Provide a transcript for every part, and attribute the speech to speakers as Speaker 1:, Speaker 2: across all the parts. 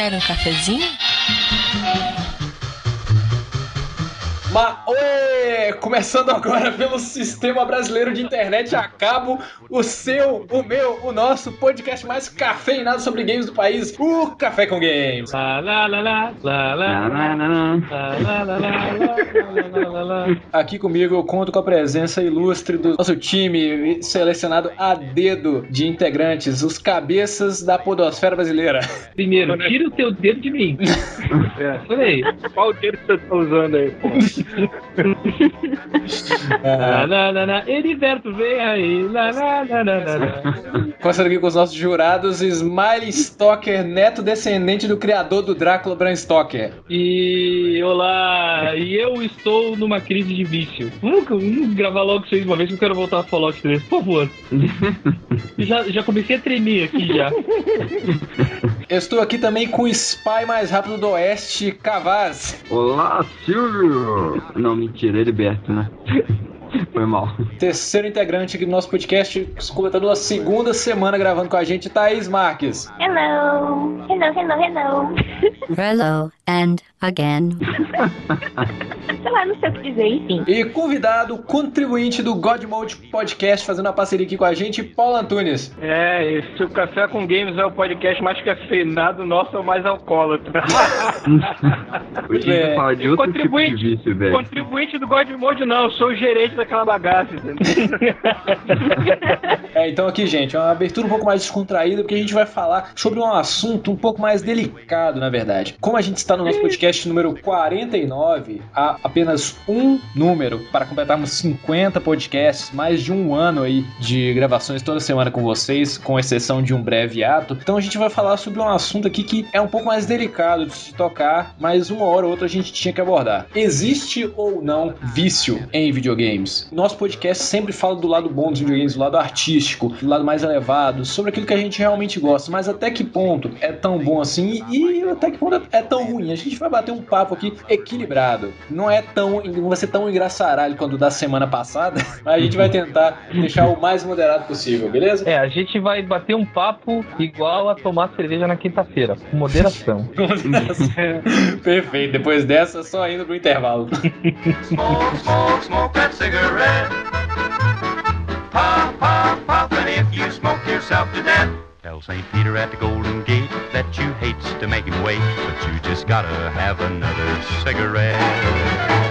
Speaker 1: Quer um cafezinho?
Speaker 2: Maoê! Começando agora pelo Sistema Brasileiro de Internet a Cabo, o seu, o meu, o nosso podcast mais cafeinado sobre games do país, o Café com Games. Aqui comigo eu conto com a presença ilustre do nosso time, selecionado a dedo de integrantes, os cabeças da podosfera brasileira.
Speaker 3: Primeiro, tira o teu dedo de mim. É. Olha aí.
Speaker 4: Qual dedo você tá usando aí.
Speaker 3: Lá, lá, lá. Heriberto, vem aí. Lá, lá, lá, lá.
Speaker 2: Começando aqui com os nossos jurados, Smiley Stoker, neto descendente do criador do Drácula Bram Stoker.
Speaker 3: E olá, e eu estou numa crise de vício. Vamos, vamos gravar logo vocês uma vez que eu quero voltar a Fallout 3, por favor. já, já comecei a tremer aqui já.
Speaker 2: Eu estou aqui também com o Spy mais rápido do Oeste, Cavaz.
Speaker 5: Olá, Silvio! Não, mentira, é Heriberto, né? Foi mal.
Speaker 2: Terceiro integrante aqui do nosso podcast, completando a segunda semana gravando com a gente, Thaís Marques.
Speaker 6: Hello, hello, hello, hello.
Speaker 1: Hello and again.
Speaker 6: Sei lá, não sei o que dizer, enfim.
Speaker 2: E convidado, contribuinte do God Mode Podcast, fazendo uma parceria aqui com a gente, Paulo Antunes.
Speaker 4: É, esse o Café com Games é o podcast mais cafeinado, nosso é o mais alcoólatra.
Speaker 5: Hoje a
Speaker 2: É,
Speaker 5: gente fala de outro tipo de
Speaker 4: Contribuinte,
Speaker 5: vício, velho.
Speaker 4: contribuinte do God Mode não, eu sou o gerente daquela bagaça, entendeu?
Speaker 2: É, então aqui, gente, é uma abertura um pouco mais descontraída, porque a gente vai falar sobre um assunto um pouco mais delicado, na verdade. Como a gente está no nosso podcast número 49, há apenas um número para completarmos 50 podcasts, mais de um ano aí de gravações toda semana com vocês, com exceção de um breve ato. Então a gente vai falar sobre um assunto aqui que é um pouco mais delicado de se tocar, mas uma hora ou outra a gente tinha que abordar. Existe ou não vício em videogames? Nosso podcast sempre fala do lado bom dos videogames, do lado artístico, do lado mais elevado, sobre aquilo que a gente realmente gosta, mas até que ponto é tão bom assim e até que ponto é tão ruim. A gente vai bater um papo aqui equilibrado. Não é tão, não vai ser tão engraçaralho quanto da semana passada, mas a gente vai tentar deixar o mais moderado possível, beleza?
Speaker 3: É, a gente vai bater um papo igual a tomar cerveja na quinta-feira, com moderação.
Speaker 2: Perfeito. Depois dessa, só indo pro intervalo.
Speaker 7: Smoke, smoke, smoke that cigarette. Puff, puff, puff, and if you smoke yourself to death, tell St. Peter at the Golden Gate that you hates to make him wait, but you just gotta have another cigarette.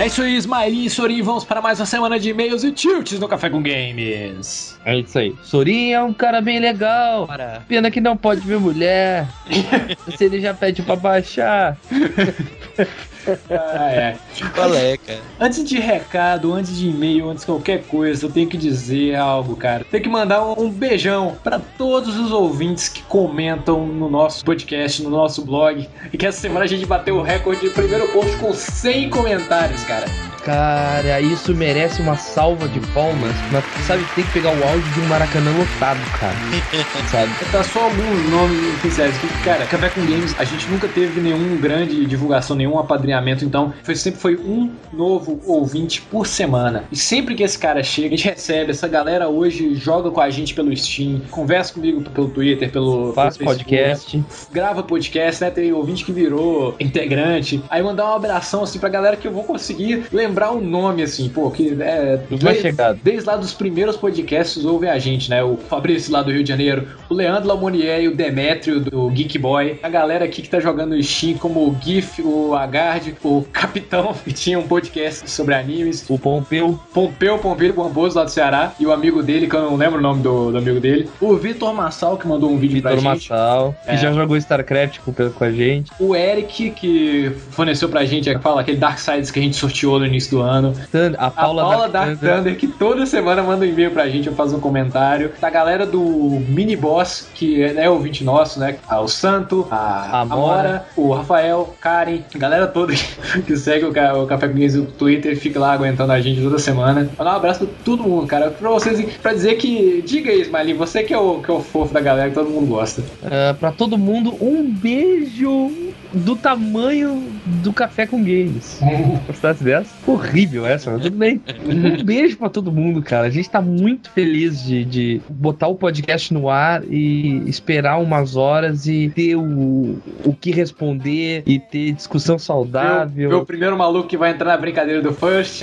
Speaker 2: É isso aí, Smiley e Sorin, vamos para mais uma semana de e-mails e tilts no Café com Games.
Speaker 3: É isso aí. Sorin é um cara bem legal. Pena que não pode ver mulher. Se ele já pede pra baixar.
Speaker 2: Ah, é.
Speaker 8: Qual é, cara?
Speaker 2: Antes de recado, antes de e-mail, antes de qualquer coisa, eu tenho que dizer algo, cara. Tenho que mandar um, beijão para todos os ouvintes que comentam no nosso podcast, no nosso blog. E que essa semana a gente bateu o recorde de primeiro post com 100 comentários, cara.
Speaker 3: Cara, isso merece uma salva de palmas. Mas sabe que tem que pegar o áudio de um Maracanã lotado, cara. sabe?
Speaker 2: Tá só alguns nomes oficiais aqui. Cara, Café com Games, a gente nunca teve nenhum grande divulgação, nenhum apadrinhamento, então foi, sempre foi um novo ouvinte por semana. E sempre que esse cara chega, a gente recebe. Essa galera hoje joga com a gente pelo Steam, conversa comigo pelo Twitter, pelo,
Speaker 3: Faz
Speaker 2: pelo Facebook,
Speaker 3: podcast.
Speaker 2: grava podcast, né? Tem ouvinte que virou integrante. Aí mandar um abração assim pra galera que eu vou conseguir lembrar o nome, assim, pô, que é.
Speaker 3: Chegados.
Speaker 2: Desde lá dos primeiros podcasts ouvem a gente, né? O Fabrício lá do Rio de Janeiro, o Leandro Lamonier e o Demetrio do Geek Boy, a galera aqui que tá jogando no Steam, como o GIF, o Agard, o Capitão, que tinha um podcast sobre animes,
Speaker 3: O Pompeu.
Speaker 2: Pompeu Pompeu Bamboso lá do Ceará, e o amigo dele, que eu não lembro o nome do, do amigo dele, o Vitor Massal, que mandou um vídeo pra
Speaker 3: Vitor
Speaker 2: gente.
Speaker 3: Massal.
Speaker 2: É.
Speaker 3: Que já jogou StarCraft com, com a gente.
Speaker 2: O Eric, que forneceu pra gente fala, aquele Darksiders que a gente sorteou no início do ano.
Speaker 3: A
Speaker 2: A
Speaker 3: Paula,
Speaker 2: Paula,
Speaker 3: Dark
Speaker 2: Dark
Speaker 3: Thunder.
Speaker 2: Thunder, que toda semana manda um e-mail pra gente, eu faço um comentário. Da galera do Mini Boss, que é né, ouvinte nosso, né? Ah, O Santo, a
Speaker 3: A
Speaker 2: Amora,
Speaker 3: Mora.
Speaker 2: o Rafael, Karen, a galera toda que, que segue o, Ca- o Café com Games no Twitter, fica lá aguentando a gente toda semana. Mandar um abraço pra todo mundo, cara. Pra vocês, pra dizer que. Diga aí, Smiley, você que é o, que é o fofo da galera que todo mundo gosta.
Speaker 3: Ah, pra todo mundo, um beijo.
Speaker 8: Do tamanho do café com games. Gostasse dessa? Horrível essa, mas tudo bem. Um beijo pra todo mundo, cara. A gente tá muito feliz de, de botar o podcast no ar e esperar umas horas e ter o, o que responder e ter discussão saudável.
Speaker 2: O primeiro maluco que vai entrar na brincadeira do First.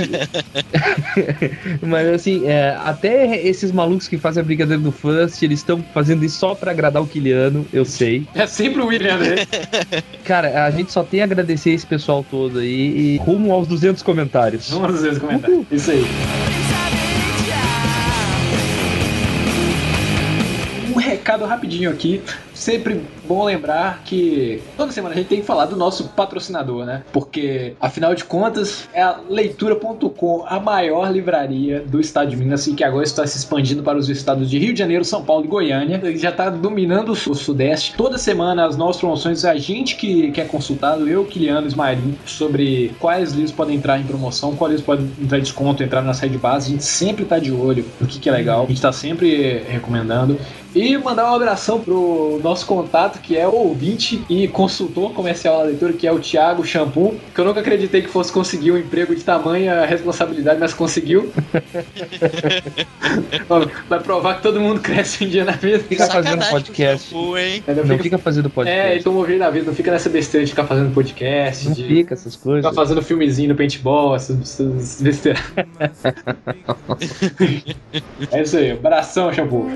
Speaker 8: Mas assim, é, até esses malucos que fazem a brincadeira do First, eles estão fazendo isso só pra agradar o Kiliano, eu sei.
Speaker 2: É sempre o William, né?
Speaker 8: Cara, a gente só tem a agradecer esse pessoal todo aí e rumo aos 200 comentários.
Speaker 2: Vamos ver os comentários. Isso aí. Recado rapidinho aqui. Sempre bom lembrar que toda semana a gente tem que falar do nosso patrocinador, né? Porque, afinal de contas, é a leitura.com, a maior livraria do estado de Minas e que agora está se expandindo para os estados de Rio de Janeiro, São Paulo e Goiânia. Ele já está dominando o Sudeste. Toda semana as novas promoções, a gente que, que é consultado, eu, Kiliano, Ismaelinho, sobre quais livros podem entrar em promoção, quais livros podem entrar em desconto, entrar na site de base. A gente sempre está de olho no que, que é legal. A gente está sempre recomendando. E mandar um abração pro nosso contato, que é o ouvinte e consultor comercial da leitura, que é o Thiago Shampoo, que eu nunca acreditei que fosse conseguir um emprego de tamanha responsabilidade, mas conseguiu. Vai provar que todo mundo cresce um dia na vida.
Speaker 8: Fica fazendo podcast.
Speaker 9: Shampoo, hein?
Speaker 2: Não
Speaker 8: Não fica fazendo podcast.
Speaker 2: É, ele tomou vida na vida, não fica nessa besteira de ficar fazendo podcast,
Speaker 8: Não
Speaker 2: de
Speaker 8: fica essas coisas.
Speaker 2: ficar fazendo filmezinho no paintball, essas, essas besteiras. é isso aí, abração, Shampoo.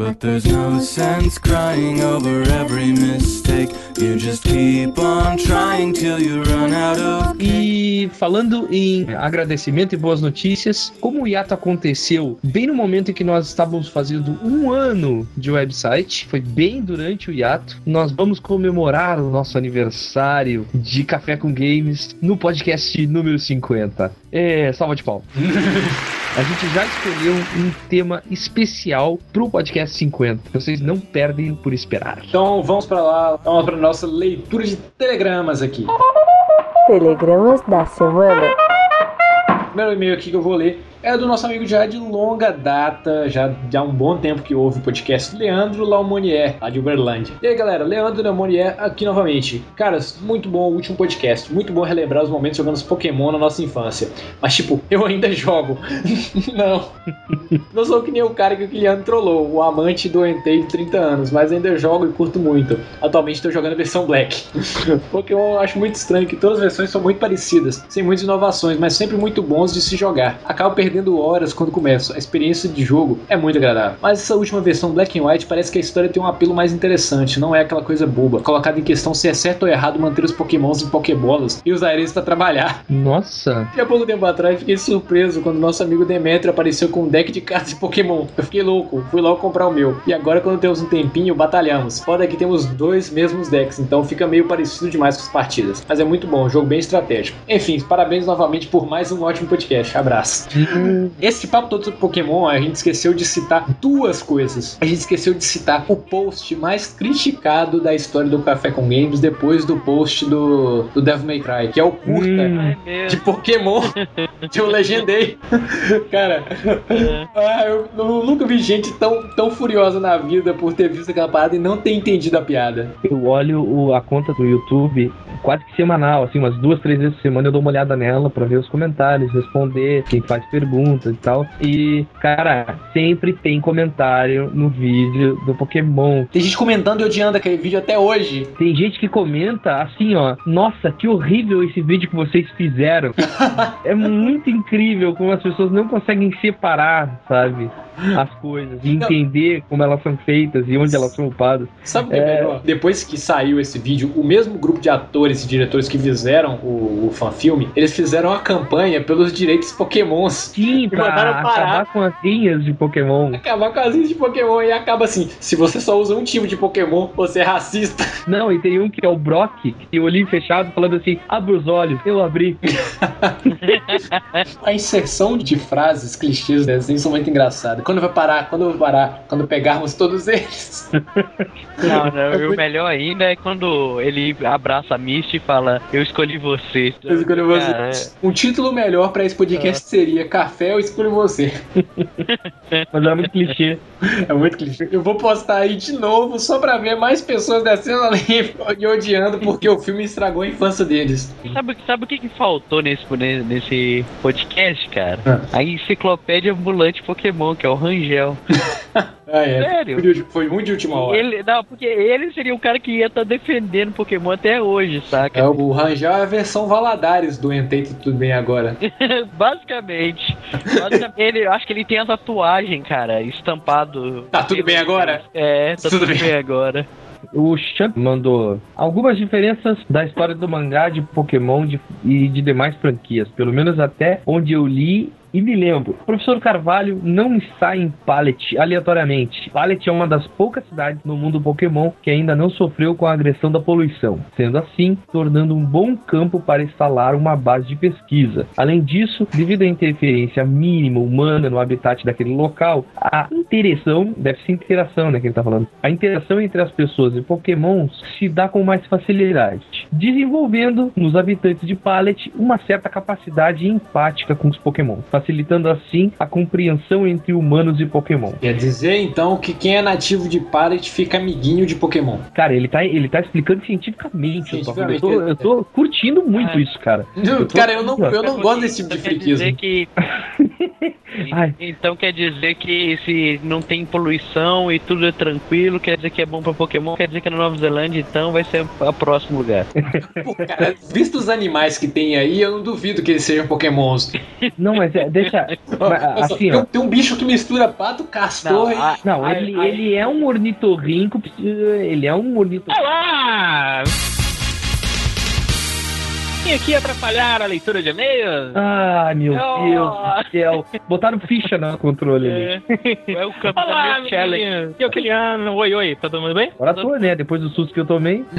Speaker 10: But there's no sense crying over every mistake. You just keep on trying till you run out of.
Speaker 8: E falando em agradecimento e boas notícias, como o hiato aconteceu bem no momento em que nós estávamos fazendo um ano de website, foi bem durante o hiato, nós vamos comemorar o nosso aniversário de Café com Games no podcast número 50. É, salva de pau. A gente já escolheu um tema especial pro podcast 50. Vocês não perdem por esperar.
Speaker 2: Então vamos pra lá, vamos pra nossa leitura de telegramas aqui.
Speaker 11: Telegramas da semana.
Speaker 2: O primeiro e-mail aqui que eu vou ler é do nosso amigo já de longa data, já, há um bom tempo que ouve o podcast, Leandro Laumonier, lá de Uberlândia. E aí galera, Leandro Laumonier aqui novamente. Caras, muito bom o último podcast, muito bom relembrar os momentos jogando os Pokémon na nossa infância. Mas tipo, eu ainda jogo. Não. Não sou que nem o cara que o Kiliano trollou, o amante do Entei de 30 anos, mas ainda jogo e curto muito. Atualmente estou jogando a versão Black. Pokémon eu acho muito estranho que todas as versões são muito parecidas, sem muitas inovações, mas sempre muito bons de se jogar. Acabo perdendo horas quando começo. A experiência de jogo é muito agradável. Mas essa última versão Black and White parece que a história tem um apelo mais interessante, não é aquela coisa boba, colocada em questão se é certo ou errado manter os Pokémons em Pokébolas e usar eles para trabalhar.
Speaker 8: Nossa,
Speaker 2: E há pouco tempo atrás fiquei surpreso quando nosso amigo Demetrio apareceu com um deck de cartas de Pokémon. Eu fiquei louco, fui logo comprar o meu. E agora, quando temos um tempinho, batalhamos. Foda que temos dois mesmos decks, então fica meio parecido demais com as partidas. Mas é muito bom, um jogo bem estratégico. Enfim, parabéns novamente por mais um ótimo podcast. Abraço. Esse papo todo sobre Pokémon, a gente esqueceu de citar duas coisas. A gente esqueceu de citar o post mais criticado da história do Café com Games depois do post do, do Devil May Cry, que é o curta
Speaker 8: Hum.
Speaker 2: de Pokémon que eu legendei. Cara, ah, eu, eu nunca vi gente tão, tão furiosa na vida por ter visto aquela parada e não ter entendido a piada.
Speaker 8: eu olho o- a conta do YouTube quase que semanal, assim, umas duas, três vezes por semana eu dou uma olhada nela pra ver os comentários, responder, quem faz perguntas e tal. E, cara, sempre tem comentário no vídeo do Pokémon.
Speaker 2: Tem gente comentando e odiando aquele vídeo até hoje.
Speaker 8: Tem gente que comenta assim, ó, nossa, que horrível esse vídeo que vocês fizeram. é muito incrível como as pessoas não conseguem separar, sabe, as coisas e
Speaker 2: Não.
Speaker 8: entender como elas são feitas e onde elas são upadas.
Speaker 2: Sabe o que é,
Speaker 8: É.
Speaker 2: melhor? Depois que saiu esse vídeo, o mesmo grupo de atores e diretores que fizeram o, o fanfilme, eles fizeram a campanha pelos direitos Pokémons.
Speaker 8: Sim, pra
Speaker 2: mandaram parar.
Speaker 8: acabar com as linhas de Pokémon.
Speaker 2: Acabar com as linhas de Pokémon e acaba assim: se você só usa um tipo de Pokémon, você é racista.
Speaker 8: Não, e tem um que é o Brock, que tem o olhinho fechado, falando assim: abre os olhos, eu abri.
Speaker 2: A inserção de frases, clichês desenhos são muito engraçadas. Quando vai parar? Quando eu vou parar? Quando pegarmos todos eles.
Speaker 3: Não, não, e o melhor ainda é quando ele abraça a Misty e fala, eu escolhi você.
Speaker 2: Eu escolho você.
Speaker 3: Cara,
Speaker 2: Um título melhor pra esse podcast seria Café, eu escolho você.
Speaker 8: Mas é muito clichê.
Speaker 2: É muito clichê. Eu vou postar aí de novo só pra ver mais pessoas descendo ali e odiando porque o filme estragou a infância deles.
Speaker 3: Sabe, sabe o que, que faltou nesse, nesse podcast, cara?
Speaker 2: Ah.
Speaker 3: A enciclopédia ambulante Pokémon, que é o Rangel.
Speaker 2: Ah, é.
Speaker 3: Sério?
Speaker 2: Foi muito de última hora.
Speaker 3: Ele, não, porque ele seria o cara que ia estar defendendo Pokémon até hoje, saca?
Speaker 2: É, o Rangel é a versão Valadares do Entei Tudo Bem Agora.
Speaker 3: Basicamente. Basicamente, ele, eu acho que ele tem a tatuagem, cara, estampado.
Speaker 2: Tá tudo bem agora?
Speaker 3: É, tá
Speaker 2: Tudo
Speaker 3: tudo,
Speaker 2: bem.
Speaker 3: bem agora.
Speaker 8: O Champ mandou algumas diferenças da história do mangá de Pokémon de- e de demais franquias, pelo menos até onde eu li e me lembro. O professor Carvalho não está em Pallet aleatoriamente. Pallet é uma das poucas cidades no mundo Pokémon que ainda não sofreu com a agressão da poluição, sendo assim, tornando um bom campo para instalar uma base de pesquisa. Além disso, devido à interferência mínima humana no habitat daquele local, a interação, deve ser interação, né, que ele tá falando, a interação entre as pessoas e Pokémons se dá com mais facilidade, desenvolvendo nos habitantes de Pallet uma certa capacidade empática com os Pokémon, facilitando assim a compreensão entre humanos e Pokémon.
Speaker 2: Quer dizer, então, que quem é nativo de Pallet fica amiguinho de Pokémon.
Speaker 8: Cara, ele tá, ele tá explicando cientificamente. eu tô-
Speaker 2: Cientificamente,
Speaker 8: Eu tô, eu tô curtindo muito
Speaker 3: Ah.
Speaker 8: isso, cara.
Speaker 2: Não,
Speaker 8: tô-
Speaker 2: Cara, eu não, eu não gosto desse tipo de
Speaker 3: Então quer dizer
Speaker 2: friquismo.
Speaker 3: que.
Speaker 8: Ai.
Speaker 3: Então quer dizer que se não tem poluição e tudo é tranquilo, quer dizer que é bom pra Pokémon, quer dizer que é na Nova Zelândia, então vai ser a próximo lugar.
Speaker 2: Pô, cara, visto os animais que tem aí, eu não duvido que eles sejam Pokémons.
Speaker 8: Não, mas é, deixa. assim,
Speaker 2: tem,
Speaker 8: ó.
Speaker 2: um- tem um bicho que mistura pato, castor e.
Speaker 3: ah,
Speaker 8: Não,
Speaker 2: Ai,
Speaker 8: ele,
Speaker 2: ai.
Speaker 8: ele é um ornitorrinco. Ele é um ornitorrinco.
Speaker 9: Olá! Vim aqui atrapalhar a leitura de e-mails.
Speaker 8: Ai, meu
Speaker 3: Oh.
Speaker 8: Deus do céu. Botaram ficha no controle ali.
Speaker 3: É, é o campo
Speaker 9: Olá,
Speaker 3: da Challenge.
Speaker 9: E o Kiliano? Oi, oi, tá todo mundo bem?
Speaker 8: Agora tô, né? Depois do susto que eu tomei.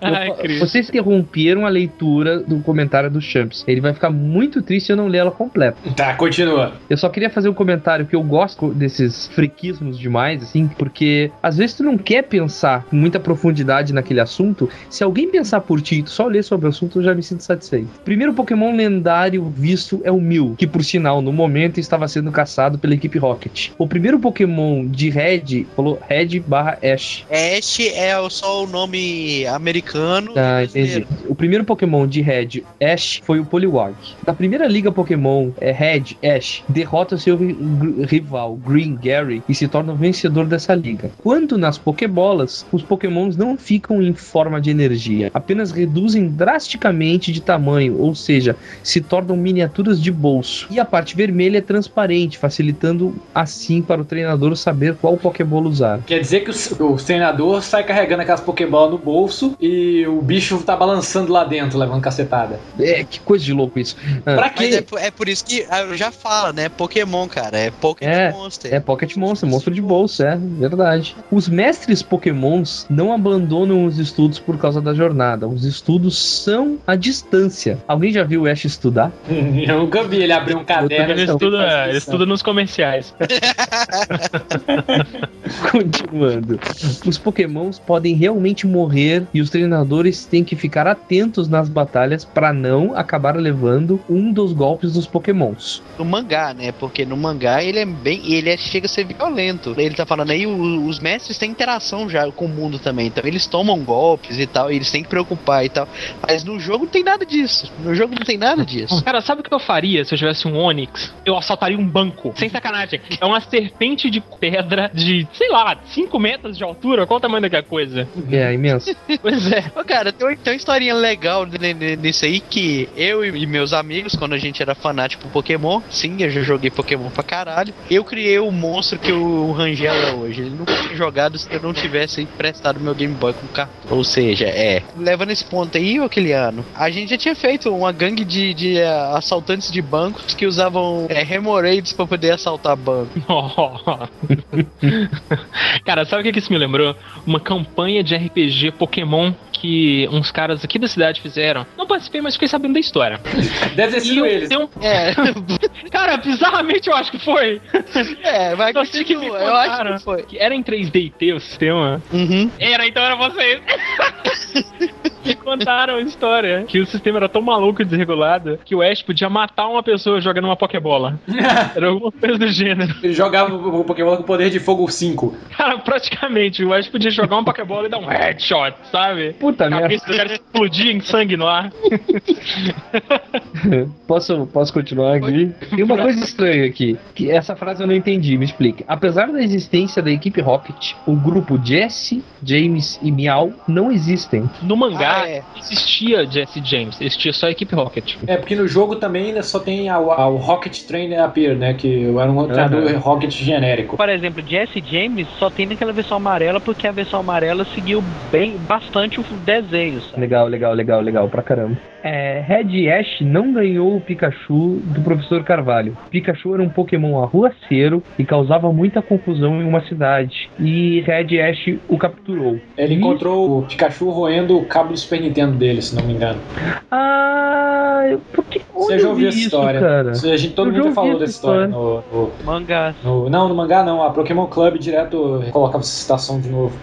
Speaker 9: Ai,
Speaker 8: Eu-
Speaker 9: Cris.
Speaker 8: vocês interromperam a leitura do comentário do Champs. Ele vai ficar muito triste se eu não ler ela completa.
Speaker 2: Tá, continua.
Speaker 8: Eu só queria fazer um comentário que eu gosto desses friquismos demais, assim, porque às vezes tu não quer pensar com muita profundidade naquele assunto. Se alguém pensar por ti e tu só ler sobre o assunto, eu já me sinto satisfeito. Primeiro Pokémon lendário visto é o Mew, que por sinal, no momento estava sendo caçado pela equipe Rocket. O primeiro Pokémon de Red falou Red barra Ash.
Speaker 12: Ash é só o nome americano.
Speaker 8: Tá,
Speaker 12: e
Speaker 8: entendi. O primeiro Pokémon de Red Ash foi o Poliwag. Na primeira liga Pokémon é Red Ash derrota seu rival Green Gary e se torna o vencedor dessa liga. Quando nas Pokébolas, os Pokémons não ficam em forma de energia, apenas reduzem drasticamente de tamanho, ou seja, se tornam miniaturas de bolso. E a parte vermelha é transparente, facilitando assim para o treinador saber qual Pokébola usar.
Speaker 2: Quer dizer que o, o treinador sai carregando aquelas Pokébola no bolso e o bicho tá balançando lá dentro, levando cacetada.
Speaker 8: É, que coisa de louco isso. Ah.
Speaker 2: Pra quê?
Speaker 12: é, por- é por isso que ah, já fala, né? Pokémon, cara. É Pokémon
Speaker 8: É,
Speaker 12: Monster.
Speaker 8: É Pocket Monster, monstro de bolsa, é verdade. Os mestres Pokémons não abandonam os estudos por causa da jornada. Os estudos são à distância. Alguém já viu o Ash estudar?
Speaker 2: Eu nunca vi ele abrir um caderno.
Speaker 9: Ele estuda, ele estuda nos comerciais.
Speaker 8: Continuando. Os Pokémons podem realmente morrer e os treinadores têm que ficar atentos nas batalhas para não acabar levando um dos golpes dos Pokémons.
Speaker 12: No mangá, né? Porque no mangá ele é bem. Ele é- chega a ser violento. Ele tá falando aí, o- os mestres têm interação já com o mundo também. Então eles tomam golpes e tal, e eles têm que preocupar e tal. Mas no jogo não tem nada disso. No jogo não tem nada disso.
Speaker 9: Cara, sabe o que eu faria se eu tivesse um Onix? Eu assaltaria um banco. Sem sacanagem. É uma serpente de pedra de, sei lá, 5 metros de altura. Qual o tamanho daquela coisa?
Speaker 8: É imenso.
Speaker 9: Pois é.
Speaker 12: Ô, cara, tem, tem uma historinha legal nisso aí que eu e meus amigos, quando a gente era fanático por Pokémon, sim, eu já joguei Pokémon pra caralho, eu criei o monstro que o Rangel é hoje. Ele nunca tinha jogado se eu não tivesse emprestado meu Game Boy com cartão. Ou seja, é. Levando esse ponto aí, ô Kiliano, a gente já tinha feito uma gangue de, de eh, assaltantes de bancos que usavam é, Hemorrhoids pra poder assaltar banco.
Speaker 9: Cara, sabe o que isso me lembrou? Uma campanha de RPG Pokémon que uns caras aqui da universidade fizeram. Não participei, mas fiquei sabendo da história.
Speaker 2: Deve ter sido
Speaker 9: E
Speaker 2: eles.
Speaker 9: tem um-
Speaker 12: É,
Speaker 9: Cara, bizarramente eu acho que foi.
Speaker 12: é, vai
Speaker 9: Só que me
Speaker 12: eu acho que foi.
Speaker 9: que era em 3DT o sistema.
Speaker 12: Uhum.
Speaker 9: Era, então era vocês. Me contaram a história que o sistema era tão maluco e desregulado que o Ash podia matar uma pessoa jogando uma Pokébola. Era alguma coisa do gênero.
Speaker 2: Ele jogava o Pokémon com poder de fogo 5.
Speaker 9: Cara, praticamente, o Ash podia jogar uma Pokébola e dar um headshot, sabe?
Speaker 8: Puta
Speaker 9: A
Speaker 8: merda.
Speaker 9: cabeça do cara explodia em sangue no ar.
Speaker 8: Posso, posso continuar aqui? Tem uma coisa estranha aqui, que essa frase eu não entendi, me explique. Apesar da existência da equipe Rocket, o grupo Jesse, James e Meow não existem.
Speaker 9: No mangá,
Speaker 12: Ah, é.
Speaker 9: existia Jesse James, existia só a equipe Rocket.
Speaker 2: É, porque no jogo também ainda só tem a, a- o Rocket Trainer Appear, né? Que era um treinador Rocket genérico.
Speaker 3: Por exemplo, Jesse James só tem naquela versão amarela porque a versão amarela seguiu bem bastante o desenho. sabe?
Speaker 8: Legal, legal, legal, legal, pra caramba. É, Red Ash não ganhou o Pikachu do professor Carvalho. Pikachu era um Pokémon arruaceiro e causava muita confusão em uma cidade. E Red Ash o capturou.
Speaker 2: Ele
Speaker 8: E-
Speaker 2: encontrou o Pikachu roendo o cabo do Super Nintendo dele, se não me engano.
Speaker 8: Ah, eu- por que
Speaker 2: Você já ouviu
Speaker 8: vi
Speaker 2: essa história?
Speaker 8: cara?
Speaker 2: A gente, todo
Speaker 8: Eu já
Speaker 2: mundo falou
Speaker 8: essa
Speaker 2: dessa história.
Speaker 8: história.
Speaker 2: No, no-
Speaker 3: Mangá.
Speaker 2: no- não, no mangá não. A Pokémon Club direto colocava essa citação de novo.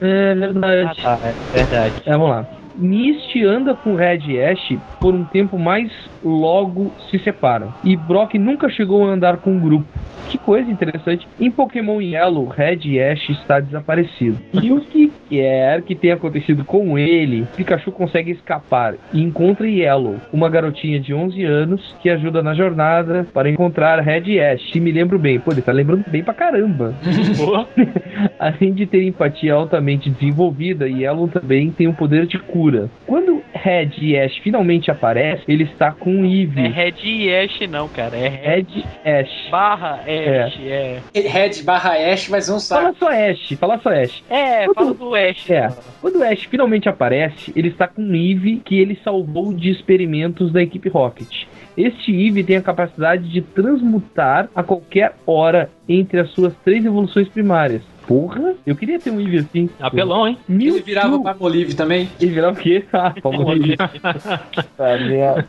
Speaker 8: É verdade.
Speaker 3: Ah, tá, é verdade.
Speaker 8: É, vamos lá. Misty anda com Red Ash por um tempo, mas logo se separam. E Brock nunca chegou a andar com o grupo. Que coisa interessante. Em Pokémon Yellow, Red Ash está desaparecido. E o que quer que tenha acontecido com ele, Pikachu consegue escapar e encontra Yellow, uma garotinha de 11 anos que ajuda na jornada para encontrar Red Ash. Se me lembro bem. Pô, ele tá lembrando bem pra caramba. Além de ter empatia altamente desenvolvida, Yellow também tem um poder de cura. Quando Red e Ash finalmente aparece, ele está com Eve.
Speaker 3: É Red e Ash não, cara. É Red
Speaker 8: Red Ash.
Speaker 3: barra Ash. É.
Speaker 2: Red barra Ash vai ser um
Speaker 8: Fala só Ash, fala só Ash.
Speaker 3: É, fala do Ash.
Speaker 8: É, quando o Ash finalmente aparece, ele está com Eve que ele salvou de experimentos da equipe Rocket. Este Eve tem a capacidade de transmutar a qualquer hora entre as suas três evoluções primárias. Porra, eu queria ter um Eve assim.
Speaker 9: Apelão, hein?
Speaker 2: Ele virava Palmolive também.
Speaker 8: Ele virava o quê? Ah, Palmolive. Tá, merda.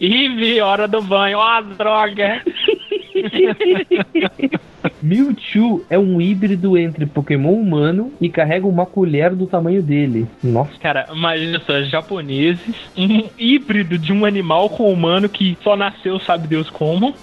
Speaker 9: Eve, hora do banho. Ó, droga.
Speaker 8: Mewtwo é um híbrido entre Pokémon humano e carrega uma colher do tamanho dele. Nossa.
Speaker 9: Cara, imagina só, japoneses, um híbrido de um animal com humano que só nasceu, sabe Deus como,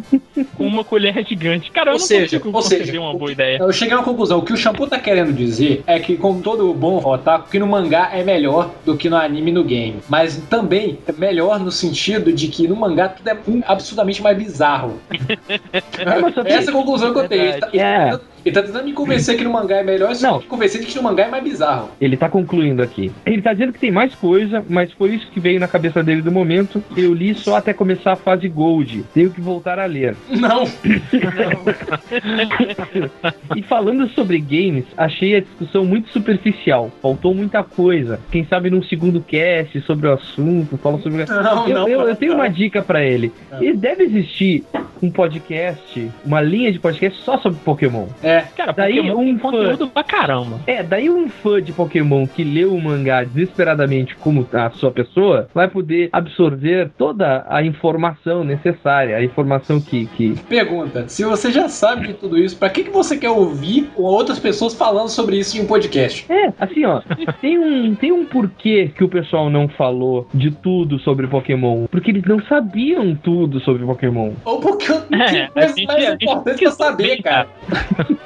Speaker 9: com uma colher gigante. Cara, eu
Speaker 2: Ou
Speaker 9: não
Speaker 2: seja,
Speaker 9: consigo
Speaker 2: ou seja,
Speaker 9: uma
Speaker 2: o
Speaker 9: boa ideia.
Speaker 2: Eu cheguei a uma conclusão. O que o Shampoo tá querendo dizer é que, como todo bom otaku, que no mangá é melhor do que no anime e no game. Mas também é melhor no sentido de que no mangá tudo é absurdamente mais bizarro. Essa é conclusão que eu tenho. Ele tá, ele
Speaker 8: É.
Speaker 2: ele tá tentando me convencer que no mangá é melhor, só
Speaker 8: Não.
Speaker 2: me convencer de que no mangá é mais bizarro.
Speaker 8: Ele tá concluindo aqui. Ele tá dizendo que tem mais coisa, mas foi isso que veio na cabeça dele do momento. Eu li só até começar a fase Gold. Tenho que voltar a ler.
Speaker 2: Não!
Speaker 8: E falando sobre games, achei a discussão muito superficial. Faltou muita coisa. Quem sabe num segundo cast sobre o assunto, fala sobre.
Speaker 2: Não,
Speaker 8: eu,
Speaker 2: não,
Speaker 8: eu, eu
Speaker 2: não.
Speaker 8: tenho uma dica pra ele. E deve existir um podcast, uma linha de podcast só sobre Pokémon.
Speaker 2: É.
Speaker 9: Cara,
Speaker 8: Daí
Speaker 9: Pokémon
Speaker 8: um
Speaker 9: tem
Speaker 8: fã-
Speaker 9: conteúdo pra caramba.
Speaker 8: É, daí um fã de Pokémon que leu o mangá desesperadamente como a sua pessoa vai poder absorver toda a informação necessária, a informação que, que
Speaker 2: Pergunta: se você já sabe de tudo isso, pra que, que você quer ouvir outras pessoas falando sobre isso em um podcast?
Speaker 8: É, assim, ó, tem um, tem um porquê que o pessoal não falou de tudo sobre Pokémon. Porque eles não sabiam tudo sobre Pokémon.
Speaker 2: Ou porque eu não
Speaker 9: É,
Speaker 2: tinha coisa
Speaker 9: gente-
Speaker 2: mais importante pra saber,
Speaker 9: bem,
Speaker 2: cara.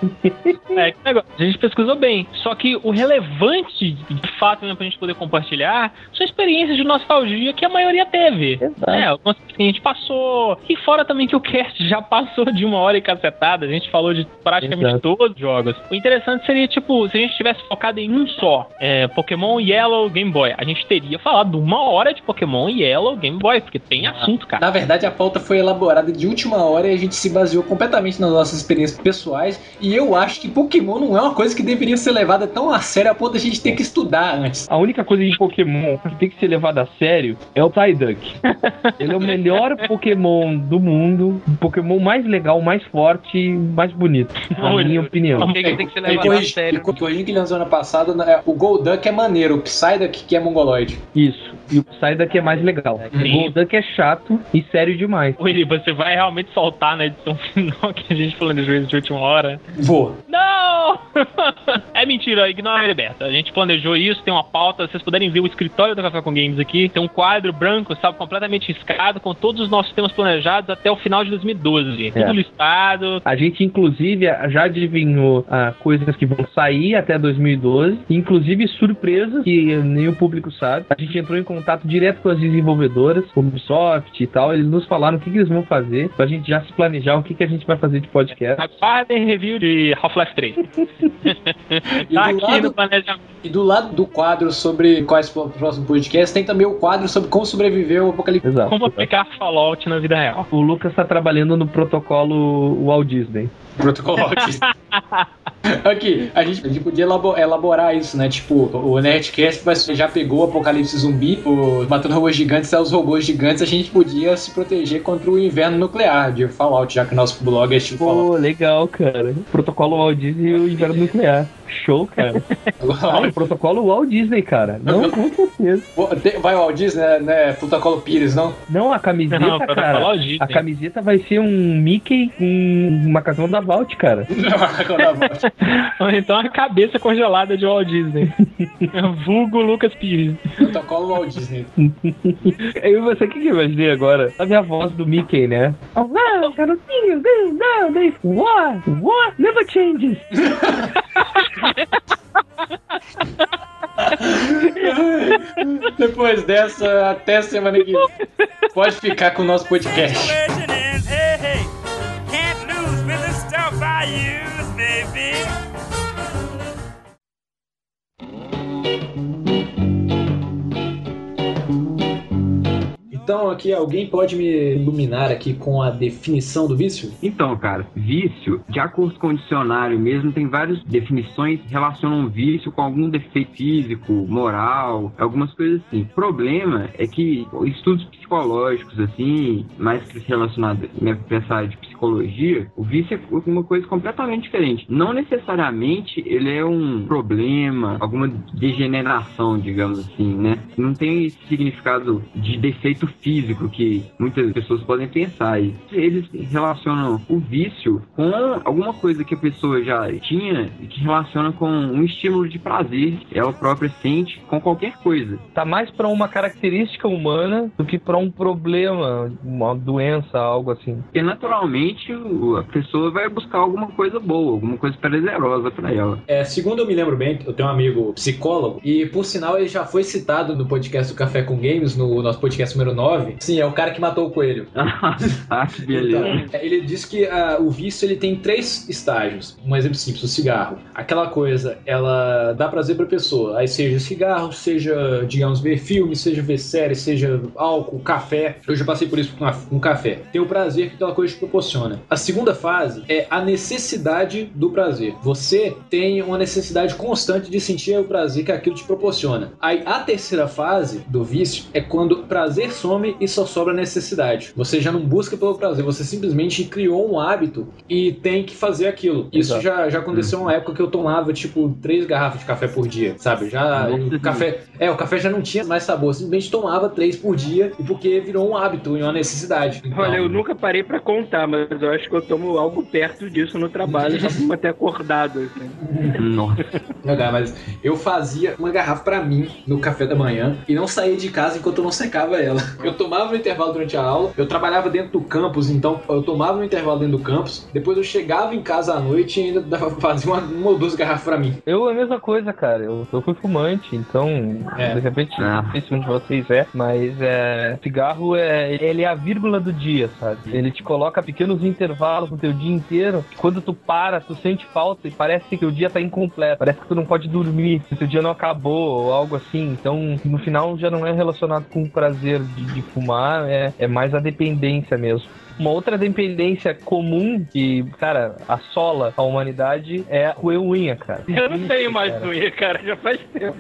Speaker 9: É, que negócio. A gente pesquisou bem. Só que o relevante, de fato, mesmo pra gente poder compartilhar, são experiências de nostalgia que a maioria teve. É, algumas que a gente passou. E fora também que o cast já passou de uma hora e cacetada. A gente falou de praticamente
Speaker 8: Exato.
Speaker 9: todos os jogos. O interessante seria, tipo, se a gente tivesse focado em um só. É, Pokémon Yellow, Game Boy. A gente teria falado uma hora de Pokémon Yellow, Game Boy, porque tem assunto, cara.
Speaker 2: Na verdade, a pauta foi elaborada de última hora e a gente se baseou completamente nas nossas experiências pessoais. E E eu acho que Pokémon não é uma coisa que deveria ser levada tão a sério a ponto da gente ter que estudar antes.
Speaker 8: A única coisa de Pokémon que tem que ser levada a sério é o Psyduck. Ele é o melhor Pokémon do mundo, o Pokémon mais legal, mais forte e mais bonito, na
Speaker 9: Olha,
Speaker 8: minha opinião.
Speaker 12: Por que que tem que ser levado a
Speaker 2: corrigi-
Speaker 12: sério?
Speaker 2: e corrigindo que ele lançou ano passado, né, o Golduck é maneiro, o Psyduck que é mongoloide.
Speaker 8: Isso. E o Psyduck é mais legal. O
Speaker 9: Sim.
Speaker 8: Golduck é chato e sério demais.
Speaker 9: Willy, você vai realmente soltar na edição final que a gente planejou isso de última hora?
Speaker 2: Vou.
Speaker 9: Não! é mentira, ignora ele, Beto. A gente planejou isso, tem uma pauta. Se vocês puderem ver o escritório do Café com Games aqui, tem um quadro branco, sabe, completamente riscado, com todos os nossos temas planejados até o final de 2012.
Speaker 8: É.
Speaker 9: Tudo listado.
Speaker 8: A gente, inclusive, já adivinhou ah, coisas que vão sair até 2012, inclusive surpresas que nem o público sabe. A gente entrou em contato direto com as desenvolvedoras, Ubisoft e tal. Eles nos falaram o que, que eles vão fazer, pra gente já se planejar o que, que a gente vai fazer de podcast.
Speaker 9: Aguardem review de Half-Life 3.
Speaker 2: E
Speaker 9: tá
Speaker 2: do
Speaker 9: aqui
Speaker 2: lado-
Speaker 9: no planejamento.
Speaker 2: E do lado do quadro sobre quais foram o próximo podcast, tem também o quadro sobre como sobreviver ao apocalipse.
Speaker 8: Exato.
Speaker 9: Como aplicar Fallout na vida real.
Speaker 8: O Lucas tá trabalhando no protocolo Walt Disney.
Speaker 2: Protocolo autista. Aqui, a gente, a gente podia elabo- elaborar isso, né? Tipo, o Nerdcast já pegou o apocalipse zumbi, o matando robôs gigantes, é os robôs gigantes, a gente podia se proteger contra o inverno nuclear de Fallout, já que o nosso blog é Fallout.
Speaker 8: Pô, legal, cara. Protocolo Walt Disney e o inverno nuclear. Show, cara. Ah, o protocolo Walt Disney, cara. Não, com certeza.
Speaker 2: Vai o Walt Disney, né? né? Protocolo Pires, não?
Speaker 8: Não, a camiseta,
Speaker 9: Não,
Speaker 8: cara. A camiseta vai ser um Mickey com um macacão da Vault, cara.
Speaker 9: Ou então a cabeça congelada de Walt Disney. Vulgo Lucas Pires.
Speaker 2: Protocolo Walt Disney.
Speaker 8: Eu você o que que eu imaginei agora? Sabe a voz do Mickey, né? Oh, wow, garotinho, não, não, what? What? Never changes.
Speaker 2: Depois dessa, até semana que vem. Pode ficar com o nosso podcast. Então, aqui, alguém pode me iluminar aqui com a definição do vício?
Speaker 5: Então, cara, vício, de acordo com o dicionário mesmo, tem várias definições que relacionam vício com algum defeito físico, moral, algumas coisas assim. O problema é que estudos psicológicos, assim, mais relacionados para essa área de psicologia, o vício é uma coisa completamente diferente. Não necessariamente ele é um problema, alguma degeneração, digamos assim, né? Não tem esse significado de defeito físico que muitas pessoas podem pensar. E eles relacionam o vício com alguma coisa que a pessoa já tinha e que relaciona com um estímulo de prazer que ela própria sente com qualquer coisa.
Speaker 8: Tá mais pra uma característica humana do que pra um problema, uma doença, algo assim.
Speaker 5: Porque naturalmente a pessoa vai buscar alguma coisa boa, alguma coisa prazerosa pra ela.
Speaker 2: É, segundo eu me lembro bem, eu tenho um amigo psicólogo, e por sinal ele já foi citado no podcast do Café com Games, no nosso podcast número 9. Sim, é o cara que matou o coelho.
Speaker 5: ah, que beleza.
Speaker 2: Então, ele diz que ah, o vício ele tem três estágios. Um exemplo simples, o cigarro. Aquela coisa, ela dá prazer pra pessoa. Aí seja cigarro, seja, digamos, ver filme, seja ver série, seja álcool, café. Eu já passei por isso com, com café. Tem o prazer que aquela coisa te proporciona. A segunda fase é a necessidade do prazer. Você tem uma necessidade constante de sentir o prazer que aquilo te proporciona. Aí a terceira fase do vício é quando o prazer some e só sobra necessidade. Você já não busca pelo prazer, você simplesmente criou um hábito e tem que fazer aquilo. Isso
Speaker 8: Exato.
Speaker 2: já, já aconteceu uma época que eu tomava tipo três garrafas de café por dia, sabe? Já o café, é, o café já não tinha mais sabor, simplesmente tomava três por dia e porque virou um hábito e uma necessidade. Então,
Speaker 4: Olha, eu nunca parei pra contar, mas eu acho que eu tomo algo perto disso no trabalho, só pra me manter acordado. Assim.
Speaker 5: Nossa.
Speaker 2: Legal, mas eu fazia uma garrafa pra mim no café da manhã e não saía de casa enquanto eu não secava ela. Eu tomava no intervalo durante a aula, eu trabalhava dentro do campus, então eu tomava no intervalo dentro do campus, depois eu chegava em casa à noite e ainda dava- fazia uma, uma ou duas garrafas pra mim.
Speaker 8: Eu a mesma coisa, cara. Eu, eu fui fumante, então,
Speaker 2: É.
Speaker 8: de repente,
Speaker 5: Ah.
Speaker 8: não sei se um de vocês é, mas é, cigarro é, ele é a vírgula do dia, sabe? Ele te coloca pequenos intervalos no teu dia inteiro. Quando tu para, tu sente falta e parece que o dia tá incompleto. Parece que tu não pode dormir, que o dia não acabou ou algo assim. Então, no final, já não é relacionado com o prazer de, de fumar, é, é mais a dependência mesmo. Uma outra dependência comum que, cara, assola a humanidade é roer unha, cara.
Speaker 4: Eu não tenho mais
Speaker 8: cara.
Speaker 4: unha, cara, já faz tempo.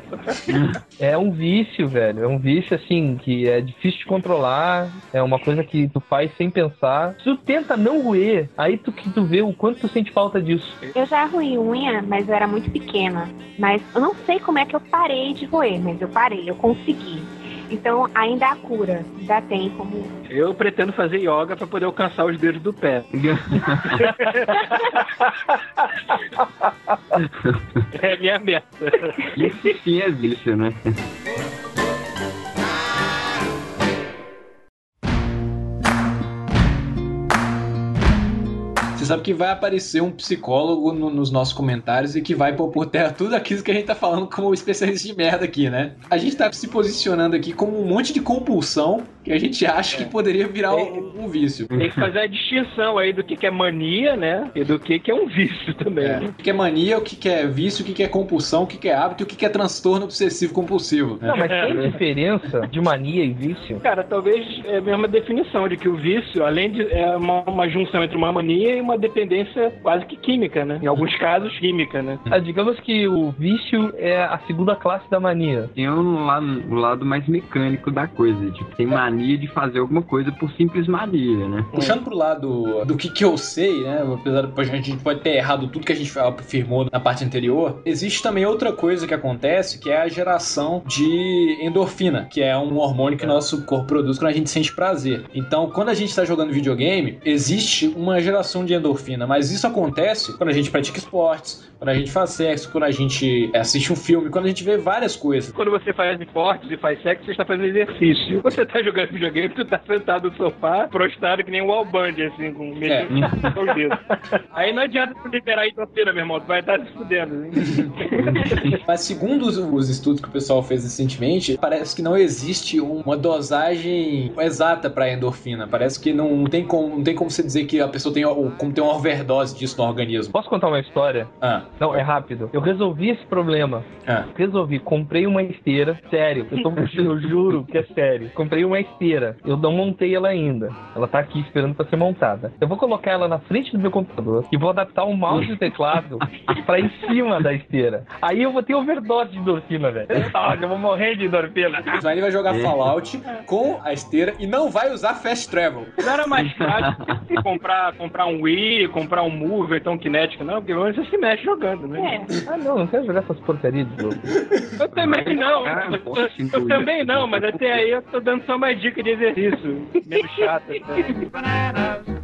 Speaker 8: É um vício, velho. É um vício, assim, que é difícil de controlar. É uma coisa que tu faz sem pensar. Se tu tenta não roer, aí tu que tu vê o quanto tu sente falta disso.
Speaker 6: Eu já ruí unha, mas eu era muito pequena. Mas eu não sei como é que eu parei de roer, mas eu parei, eu consegui. Então ainda há cura, ainda tem como.
Speaker 4: Eu pretendo fazer yoga pra poder alcançar os dedos do pé. é a minha meta.
Speaker 5: Isso sim é vício, né?
Speaker 2: Sabe que vai aparecer um psicólogo no- nos nossos comentários e que vai pôr por terra tudo aquilo que a gente tá falando como especialista de merda aqui, né? A gente tá se posicionando aqui como um monte de compulsão que a gente acha que poderia virar um, um vício.
Speaker 4: Tem que fazer a distinção aí do que, que é mania, né? E do que, que é um vício também.
Speaker 2: É. O que é mania, o que é vício, o que é compulsão, o que é hábito e o que é transtorno obsessivo compulsivo. né?
Speaker 8: Não, mas tem diferença de mania e vício?
Speaker 4: Cara, talvez é a mesma definição de que o vício, além de é uma, uma junção entre uma mania e uma dependência quase que química, né? Em alguns casos, química, né?
Speaker 8: Ah, digamos que o vício é a segunda classe da mania.
Speaker 5: Tem um lado, o lado mais mecânico da coisa. Tipo, tem mania de fazer alguma coisa por simples mania, né?
Speaker 2: Puxando pro lado do que, que eu sei, né? Apesar de a gente pode ter errado tudo que a gente afirmou na parte anterior, existe também outra coisa que acontece, que é a geração de endorfina, que é um hormônio que o nosso corpo produz quando a gente sente prazer. Então, quando a gente está jogando videogame, existe uma geração de endorfina, mas isso acontece quando a gente pratica esportes, quando a gente faz sexo, quando a gente assiste um filme, quando a gente vê várias coisas.
Speaker 4: Quando você faz esportes e faz sexo, você está fazendo exercício. Você tá jogando videogame, tu tá sentado no sofá, prostrado que nem um alband, assim, com os dedos. Aí não adianta liberar a endorfina, meu irmão, tu vai estar se fudendo. hein?
Speaker 2: Mas segundo os, os estudos que o pessoal fez recentemente, parece que não existe uma dosagem exata para endorfina. Parece que não, não tem como, não tem como você dizer que a pessoa tem como tem uma overdose disso no organismo.
Speaker 8: Posso contar uma história?
Speaker 2: Ah.
Speaker 8: Não, é rápido. Eu resolvi esse problema.
Speaker 2: Ah.
Speaker 8: Resolvi. Comprei uma esteira. Sério, eu, tô, eu juro que é sério. Comprei uma esteira. Eu não montei ela ainda. Ela tá aqui esperando pra ser montada. Eu vou colocar ela na frente do meu computador e vou adaptar o mouse e o teclado pra em cima da esteira. Aí eu vou ter overdose de endorfina, velho. Eu vou morrer de endorfina.
Speaker 2: Aí ele vai jogar
Speaker 8: É.
Speaker 2: Fallout com a esteira e não vai usar Fast Travel.
Speaker 4: Não era mais prático comprar, comprar um Wii, comprar um Move, então um Kinetic, não, porque você se mexe jogando, né?
Speaker 8: Ah, não, não quero jogar essas porcarias de jogo.
Speaker 4: Eu também não.
Speaker 5: Cara,
Speaker 4: eu, eu
Speaker 5: incluir.
Speaker 4: também não, mas até aí eu tô dando só uma dica de exercício. Meio chato.
Speaker 13: Bananas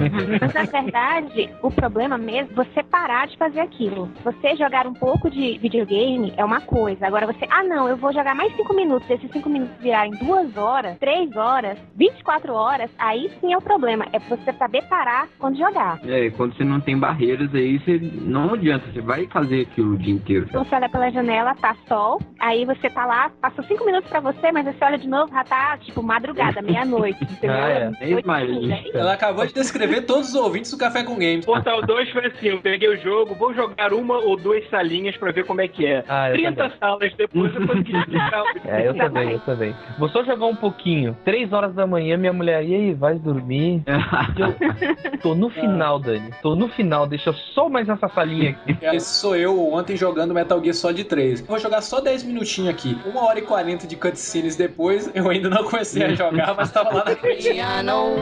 Speaker 6: Mas na verdade, o problema mesmo é você parar de fazer aquilo. Você jogar um pouco de videogame é uma coisa. Agora você, ah não, eu vou jogar mais cinco minutos. Esses cinco minutos virarem duas horas, três horas, 24 horas, aí sim é o problema. É você saber parar quando jogar.
Speaker 5: É, quando você não tem barreiras aí, você não adianta, você vai fazer aquilo o dia inteiro.
Speaker 6: Então você olha pela janela, tá sol, aí você tá lá, passou cinco minutos pra você, mas você olha de novo, já tá tipo madrugada, meia-noite?
Speaker 2: Ah, é.
Speaker 6: Noite escura.
Speaker 2: Ela acabou de descrever todos os ouvintes do Café com Games.
Speaker 4: Portal 2 foi assim, eu peguei o jogo, vou jogar uma ou duas salinhas pra ver como é que é.
Speaker 8: Ah, eu
Speaker 4: 30
Speaker 8: também.
Speaker 4: salas depois eu consegui explicar. o-
Speaker 8: É, eu também, eu também. Vou só jogar um pouquinho. Três horas da manhã, minha mulher, e aí, vai dormir? Eu tô no final, Dani. Tô no final, deixa só mais essa salinha aqui.
Speaker 2: Esse sou eu ontem jogando Metal Gear Solid 3. Vou jogar só 10 minutinhos aqui. Uma hora e 40 de cutscenes depois, eu ainda não comecei a jogar, mas tava lá na frente.
Speaker 12: I know,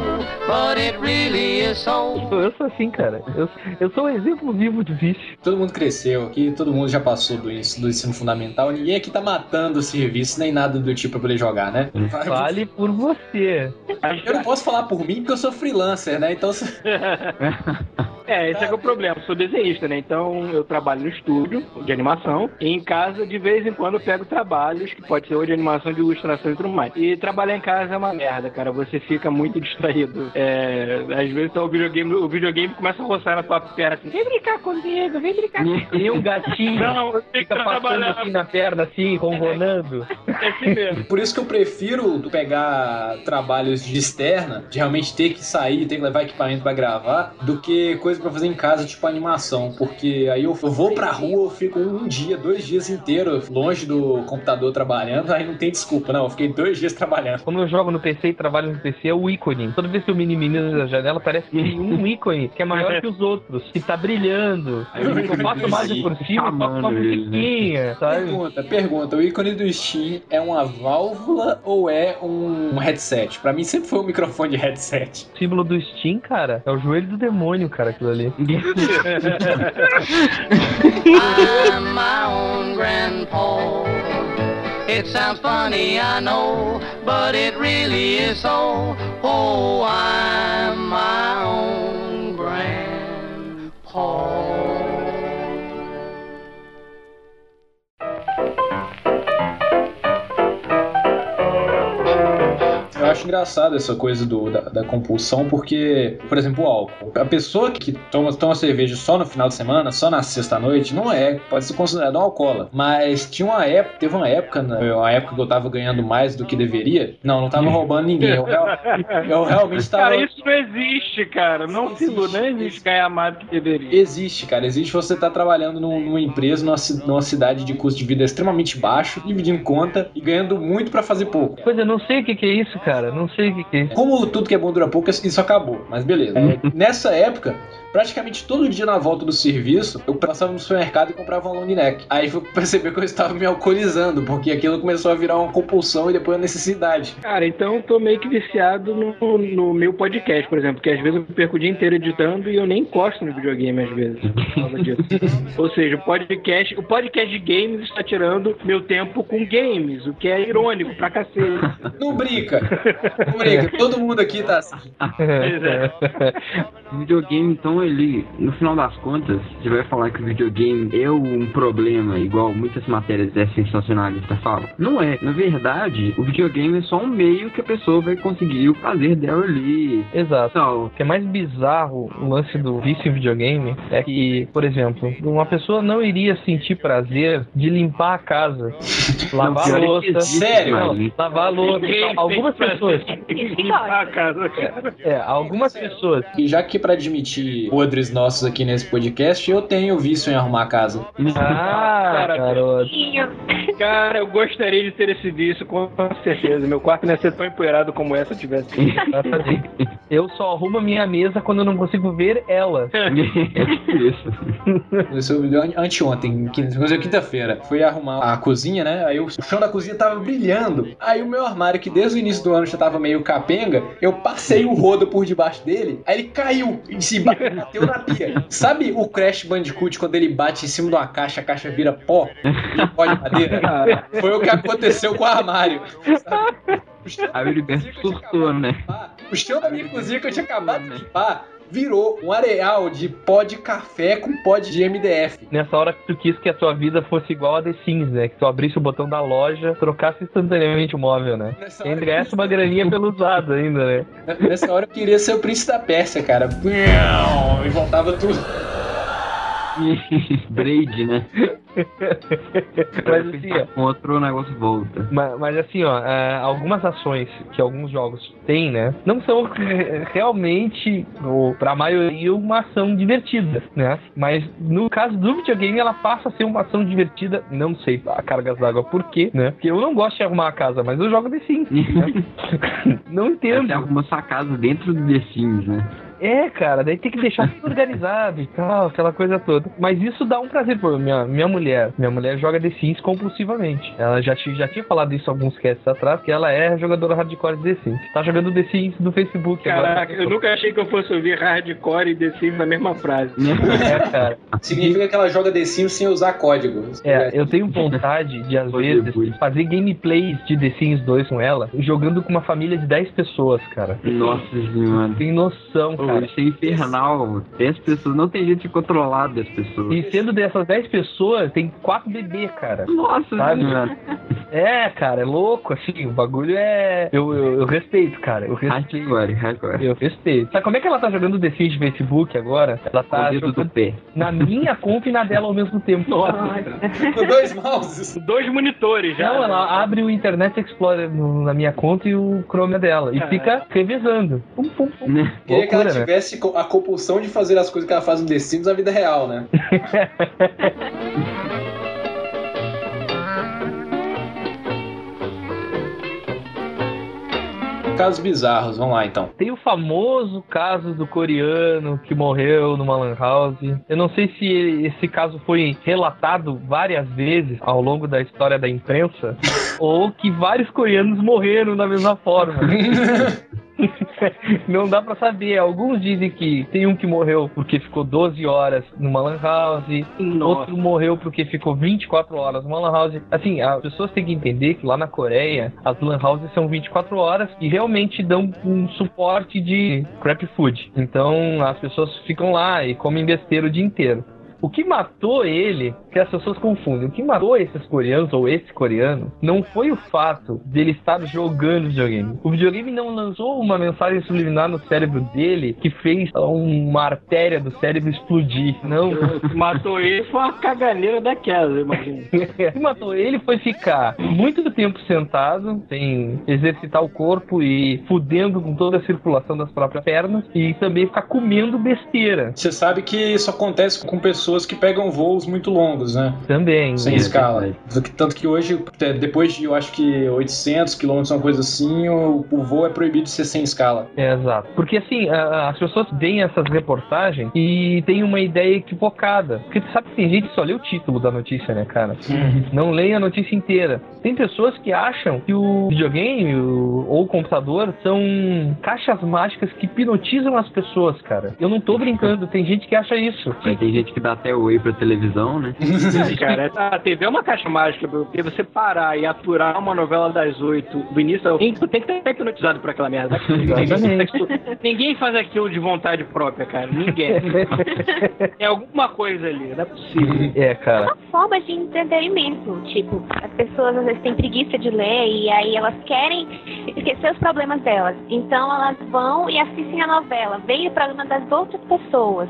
Speaker 12: but it really
Speaker 8: Eu sou assim, cara. Eu, eu sou um exemplo vivo de vício.
Speaker 2: Todo mundo cresceu aqui, todo mundo já passou do ensino, do ensino fundamental. Ninguém aqui tá matando o serviço, nem nada do tipo pra poder jogar, né?
Speaker 8: Vale por você.
Speaker 2: Eu não posso falar por mim porque eu sou freelancer, né? Então.
Speaker 4: É, esse é, que é o problema. Eu sou desenhista, né? Então eu trabalho no estúdio de animação. E em casa, de vez em quando, eu pego trabalhos, que pode ser ou de animação, de ilustração e tudo mais. E trabalhar em casa é uma merda, cara. Você fica muito distraído. É, às vezes tá o videogame, o videogame começa a roçar na tua perna assim. Vem brincar comigo, vem brincar comigo.
Speaker 8: E um gatinho
Speaker 4: Não,
Speaker 8: fica passando assim na perna, assim, ronronando.
Speaker 4: É assim mesmo.
Speaker 2: Por isso que eu prefiro pegar trabalhos de externa, de realmente ter que sair, ter que levar equipamento pra gravar, do que coisa coisa pra fazer em casa, tipo animação, porque aí eu, eu vou pra rua, eu fico um dia, dois dias inteiros longe do computador trabalhando, aí não tem desculpa, não. Eu fiquei dois dias trabalhando.
Speaker 8: Como eu jogo no PC e trabalho no PC, é o ícone. Toda vez que eu minimizo a janela, parece que tem um ícone que é maior que os outros, que tá brilhando. Aí eu eu passo mais por cima, faço uma musiquinha, sabe?
Speaker 2: Pergunta, pergunta, o ícone do Steam é uma válvula ou é um headset? Pra mim sempre foi um microfone de headset.
Speaker 8: O símbolo do Steam, cara, é o joelho do demônio, cara, aquilo ali.
Speaker 14: I'm my own grandpa. It sounds funny, I know, but it really is so. Oh, I'm my own grandpa.
Speaker 2: Acho engraçado essa coisa do, da, da compulsão, porque, por exemplo, o álcool. A pessoa que toma, toma cerveja só no final de semana, só na sexta-noite, não é, pode ser considerado um alcoólatra. Mas tinha uma época, teve uma época, né, uma época que eu tava ganhando mais do que deveria. Não, não tava roubando ninguém. Eu, real- eu realmente tava.
Speaker 4: Cara, isso não existe, cara. Não se iluda, não existe ganhar mais do que deveria.
Speaker 2: Existe, cara. Existe você estar trabalhando num- numa empresa, numa, numa cidade de custo de vida extremamente baixo, dividindo conta e ganhando muito pra fazer pouco.
Speaker 8: Pois eu não sei o que, que é isso, cara. Não sei o que, que é.
Speaker 2: Como tudo que é bom dura pouco, isso acabou. Mas beleza. É, nessa época, praticamente todo dia na volta do serviço, eu passava no supermercado e comprava um long neck. Aí fui perceber que eu estava me alcoolizando, porque aquilo começou a virar uma compulsão e depois uma necessidade.
Speaker 4: Cara, então eu tô meio que viciado no, no meu podcast, por exemplo, porque às vezes eu perco o dia inteiro editando e eu nem encosto no videogame às vezes. por causa disso. Ou seja, o podcast, o podcast de games está tirando meu tempo com games, o que é irônico pra cacete.
Speaker 2: Não brinca! Não brinca, todo mundo aqui tá assim.
Speaker 5: O videogame, então, ele, no final das contas, você vai falar que o videogame é um problema, igual muitas matérias é sensacionalista falam. Não é. Na verdade, o videogame é só um meio que a pessoa vai conseguir o prazer dela ali.
Speaker 8: Exato.
Speaker 5: Então,
Speaker 8: O que é mais bizarro o lance do vício em videogame é que, por exemplo, uma pessoa não iria sentir prazer de limpar a casa, lavar a
Speaker 5: é que
Speaker 8: louça.
Speaker 5: existe,
Speaker 2: Sério?
Speaker 5: mano.
Speaker 8: Lavar a louça. Algumas pessoas.
Speaker 4: Limpar a casa, cara.
Speaker 8: É, algumas pessoas.
Speaker 2: E já que pra admitir podres nossos aqui nesse podcast, eu tenho vício em arrumar a casa.
Speaker 8: Ah, garoto.
Speaker 4: Cara, eu gostaria de ter esse vício, com certeza. Meu quarto não ia ser tão empoeirado como essa tivesse.
Speaker 8: Eu só arrumo a minha mesa quando eu não consigo ver ela.
Speaker 5: isso.
Speaker 2: Isso eu anteontem, quinta-feira. Fui arrumar a cozinha, né? Aí o chão da cozinha tava brilhando. Aí o meu armário, que desde o início do ano já tava meio capenga, eu passei o rodo por debaixo dele, aí ele caiu e se ba- bateu na pia. Sabe o Crash Bandicoot quando ele bate em cima de uma caixa, a caixa vira pó? Pó de madeira? Foi o que aconteceu com o armário. sabe? O chão
Speaker 5: Heriberto surtou, né?
Speaker 2: o chão da minha cozinha que eu tinha acabado de limpar virou um areal de pó de café com pó de MDF.
Speaker 8: Nessa hora que tu quis que a tua vida fosse igual a The Sims, né? Que tu abrisse o botão da loja, trocasse instantaneamente o móvel, né?
Speaker 2: Nessa
Speaker 8: E
Speaker 2: hora,
Speaker 8: ainda ganhasse uma graninha pelo usado ainda, né?
Speaker 2: nessa hora eu queria ser o príncipe da Pérsia, cara. E voltava tudo.
Speaker 5: Braid, né?
Speaker 8: Mas assim, ó,
Speaker 5: Com outro negócio volta.
Speaker 8: Mas, mas assim, ó, é, algumas ações que alguns jogos têm, né? Não são re- realmente, ou pra maioria, uma ação divertida, né? Mas no caso do videogame, ela passa a ser uma ação divertida. Não sei a cargas d'água por quê, né? Porque eu não gosto de arrumar a casa, mas eu jogo The Sims. né? não entendo.
Speaker 5: Você arruma sua casa dentro do The Sims, né?
Speaker 8: É, cara, daí tem que deixar tudo organizado e tal, aquela coisa toda. Mas isso dá um prazer por minha, minha mulher. Minha mulher joga The Sims compulsivamente. Ela já, já tinha falado isso alguns casts atrás, que ela é jogadora hardcore de The Sims. Tá jogando The Sims no Facebook
Speaker 4: Caraca,
Speaker 8: agora.
Speaker 4: eu nunca achei que eu fosse ouvir hardcore e The Sims na mesma frase.
Speaker 8: É, cara.
Speaker 2: Significa que ela joga The Sims sem usar código.
Speaker 8: É, eu tenho vontade de, às vezes, fazer gameplays de The Sims 2 com ela, jogando com uma família de 10 pessoas, cara.
Speaker 5: Nossa senhora.
Speaker 8: Tem noção,
Speaker 5: Pô,
Speaker 8: cara.
Speaker 5: isso é infernal. 10 pessoas, não tem jeito de controlar 10 pessoas.
Speaker 8: E sendo dessas 10 pessoas, tem 4 bebês, cara.
Speaker 5: Nossa
Speaker 8: Sabe? É, cara, é louco, assim, o bagulho é. Eu, eu, eu respeito, cara. Eu respeito.
Speaker 5: Hardcore, hardcore.
Speaker 8: Eu respeito. Sabe como é que ela tá jogando The Sims no Facebook agora? Ela tá
Speaker 5: O dedo
Speaker 8: jogando
Speaker 5: do pé.
Speaker 8: na minha conta e na dela ao mesmo tempo.
Speaker 2: Com dois mouses.
Speaker 4: Dois monitores já.
Speaker 8: Não, ela abre o Internet Explorer no- na minha conta e o Chrome é dela. E fica revezando. Pum, pum, pum.
Speaker 2: Queria que ela
Speaker 8: né?
Speaker 2: Tivesse a compulsão de fazer as coisas que ela faz no The Sims na vida real, né? Casos bizarros, vamos lá então.
Speaker 8: Tem o famoso caso do coreano que morreu numa lan house. Eu não sei se esse caso foi relatado várias vezes ao longo da história da imprensa ou que vários coreanos morreram da mesma forma. Não dá pra saber. Alguns dizem que tem um que morreu porque ficou 12 horas numa lan house, outro morreu porque ficou 24 horas numa lan house. Assim, as pessoas têm que entender que lá na Coreia as lan houses são 24 horas e realmente dão um suporte de crap food. Então as pessoas ficam lá e comem besteira o dia inteiro. O que matou ele, que as pessoas confundem, o que matou esses coreanos, ou esse coreano, não foi o fato dele estar jogando videogame. O videogame não lançou uma mensagem subliminar no cérebro dele que fez uma artéria do cérebro explodir. Não.
Speaker 4: O que matou ele foi uma caganeira daquela, eu imagino.
Speaker 8: O que matou ele foi ficar muito tempo sentado, sem exercitar o corpo e fudendo com toda a circulação das próprias pernas, e também ficar comendo besteira.
Speaker 2: Você sabe que isso acontece com pessoas que pegam voos muito longos, né?
Speaker 8: Também.
Speaker 2: Sem escala. Tanto que hoje, é, depois de, eu acho que 800 quilômetros, uma coisa assim, o, o voo é proibido de ser sem escala.
Speaker 8: É, exato. Porque assim, as pessoas veem essas reportagens e têm uma ideia equivocada. Porque tu sabe que tem gente que só lê o título da notícia, né, cara? Não leem a notícia inteira. Tem pessoas que acham que o videogame o- ou o computador são caixas mágicas que hipnotizam as pessoas, cara. Eu não tô brincando, tem gente que acha isso.
Speaker 5: Mas tem gente que dá até oi pra televisão, né?
Speaker 4: Cara, a TV é uma caixa mágica, porque você parar e aturar uma novela das oito do início ao fim, tu tem que estar hipnotizado por aquela merda. Ninguém faz aquilo de vontade própria, cara. Ninguém. É alguma coisa ali, não é possível.
Speaker 8: É, cara.
Speaker 6: formas de entretenimento. Tipo, as pessoas às vezes têm preguiça de ler e aí elas querem esquecer os problemas delas. Então elas vão e assistem a novela, veem o problema das outras pessoas.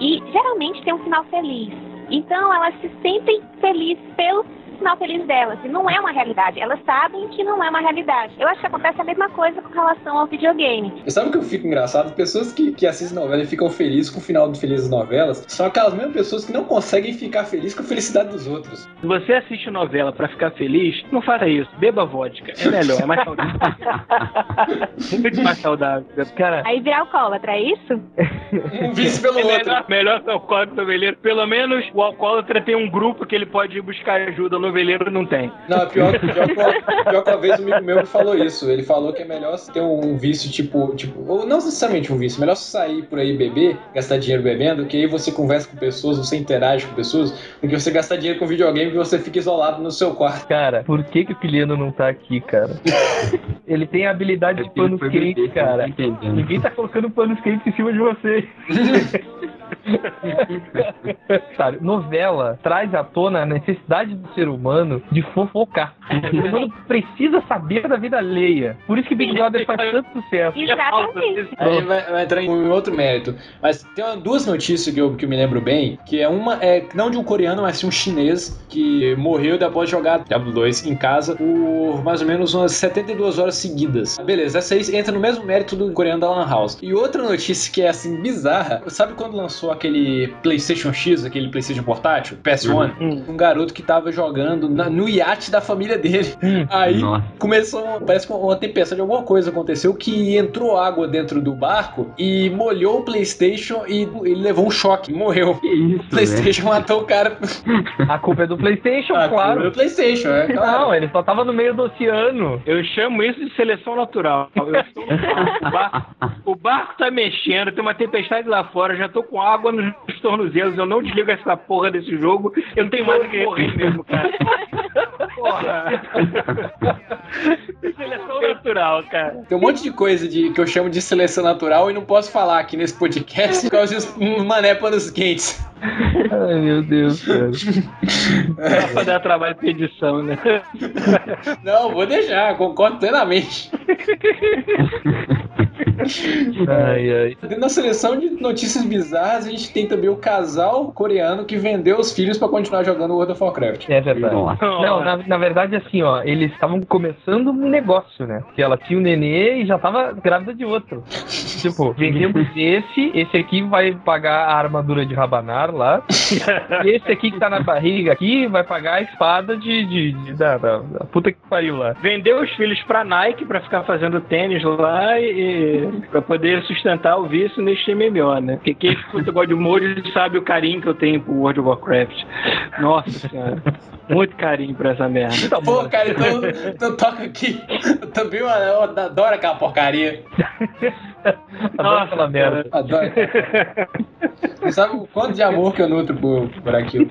Speaker 6: E geralmente tem um final feliz. Então elas se sentem felizes pelo final feliz delas. E não é uma realidade. Elas sabem que não é uma realidade. Eu acho que acontece a mesma coisa com relação ao videogame.
Speaker 2: E sabe o que eu fico engraçado? Pessoas que, que assistem novela e ficam felizes com o final de Felizes Novelas são aquelas mesmas pessoas que não conseguem ficar felizes com a felicidade dos outros.
Speaker 4: Se você assiste novela pra ficar feliz, não faça isso. Beba vodka. É melhor, é mais saudável. Muito mais saudável.
Speaker 8: Cara,
Speaker 6: Aí virar alcoólatra, é isso?
Speaker 2: Um vice pelo
Speaker 4: É
Speaker 2: outro.
Speaker 4: melhor, melhor que o alcoólatra noveleiro. Pelo menos o alcoólatra tem um grupo que ele pode ir buscar ajuda, o noveleiro não tem.
Speaker 2: Não, pior, pior, pior, pior que uma vez um amigo meu me falou isso. Ele falou que é melhor você ter um vício tipo, tipo, ou não necessariamente um vício, melhor você sair por aí beber, gastar dinheiro bebendo, que aí você conversa com pessoas, você interage com pessoas, do que você gastar dinheiro com videogame que você fica isolado no seu quarto.
Speaker 8: Cara, por que, que o Kiliano não tá aqui, cara? Ele tem a habilidade de panos
Speaker 5: foi
Speaker 8: quentes,
Speaker 5: beber,
Speaker 8: cara. Ninguém tá colocando panos quentes em cima de você. Sabe, novela traz à tona a necessidade do ser humano de fofocar. O ser humano precisa saber da vida alheia. Por isso que Big Brother faz tanto sucesso.
Speaker 6: Exatamente.
Speaker 2: Aí vai, vai entrar em um outro mérito. Mas tem duas notícias que eu, que eu me lembro bem, que é uma, é não de um coreano, mas sim um chinês, que morreu depois de jogar Diablo 2 em casa por mais ou menos umas 72 horas seguidas. Beleza, essa aí entra no mesmo mérito do coreano da Lan House. E outra notícia que é assim, bizarra, sabe quando lançou aquele PlayStation X, aquele PlayStation portátil, PS1? Um garoto que tava jogando na- no iate da família dele. Aí
Speaker 5: Nossa.
Speaker 2: começou, parece que uma tempestade, alguma coisa aconteceu que entrou água dentro do barco e molhou o PlayStation e ele levou um choque, morreu.
Speaker 5: Isso,
Speaker 2: O PlayStation matou o cara.
Speaker 8: A culpa é do PlayStation,
Speaker 2: Ah,
Speaker 8: claro.
Speaker 2: do PlayStation, é claro.
Speaker 8: Não, ele só tava no meio do oceano.
Speaker 4: Eu chamo isso de seleção natural. Eu estou o, barco, o barco tá mexendo, tem uma tempestade lá fora, já tô com água nos tornozelos, eu não desligo essa porra desse jogo, eu não tenho mais o que morrer mesmo, cara. Porra. Seleção natural, cara.
Speaker 2: Tem um monte de coisa de, que eu chamo de seleção natural e não posso falar aqui nesse podcast por causa dos mané panos quentes.
Speaker 8: Ai, meu Deus, cara.
Speaker 4: Pra fazer dar trabalho pra edição, né?
Speaker 2: Não, vou deixar, concordo plenamente.
Speaker 8: Ai, ai.
Speaker 2: Dentro da seleção de notícias bizarras, a gente tem também o casal coreano que vendeu os filhos pra continuar jogando World of Warcraft.
Speaker 8: É verdade. Não, na, na verdade, assim, ó, eles estavam começando um negócio, né? Que ela tinha um nenê e já tava grávida de outro. tipo, vendemos esse, esse aqui vai pagar a armadura de Rabanar lá. e esse aqui que tá na barriga aqui vai pagar a espada de, de, de- da, da, da puta que pariu lá.
Speaker 4: Vendeu os filhos pra Nike pra ficar fazendo tênis lá e pra poder sustentar o vício neste MMO, né? Porque quem escuta God of War sabe o carinho que eu tenho pro World of Warcraft. Nossa senhora. Muito carinho pra essa merda.
Speaker 2: Pô, cara, então, então toca aqui. Eu também eu, eu adoro aquela porcaria.
Speaker 8: Adoro aquela merda.
Speaker 2: Adoro. Você sabe o quanto de amor que eu nutro por, por aquilo.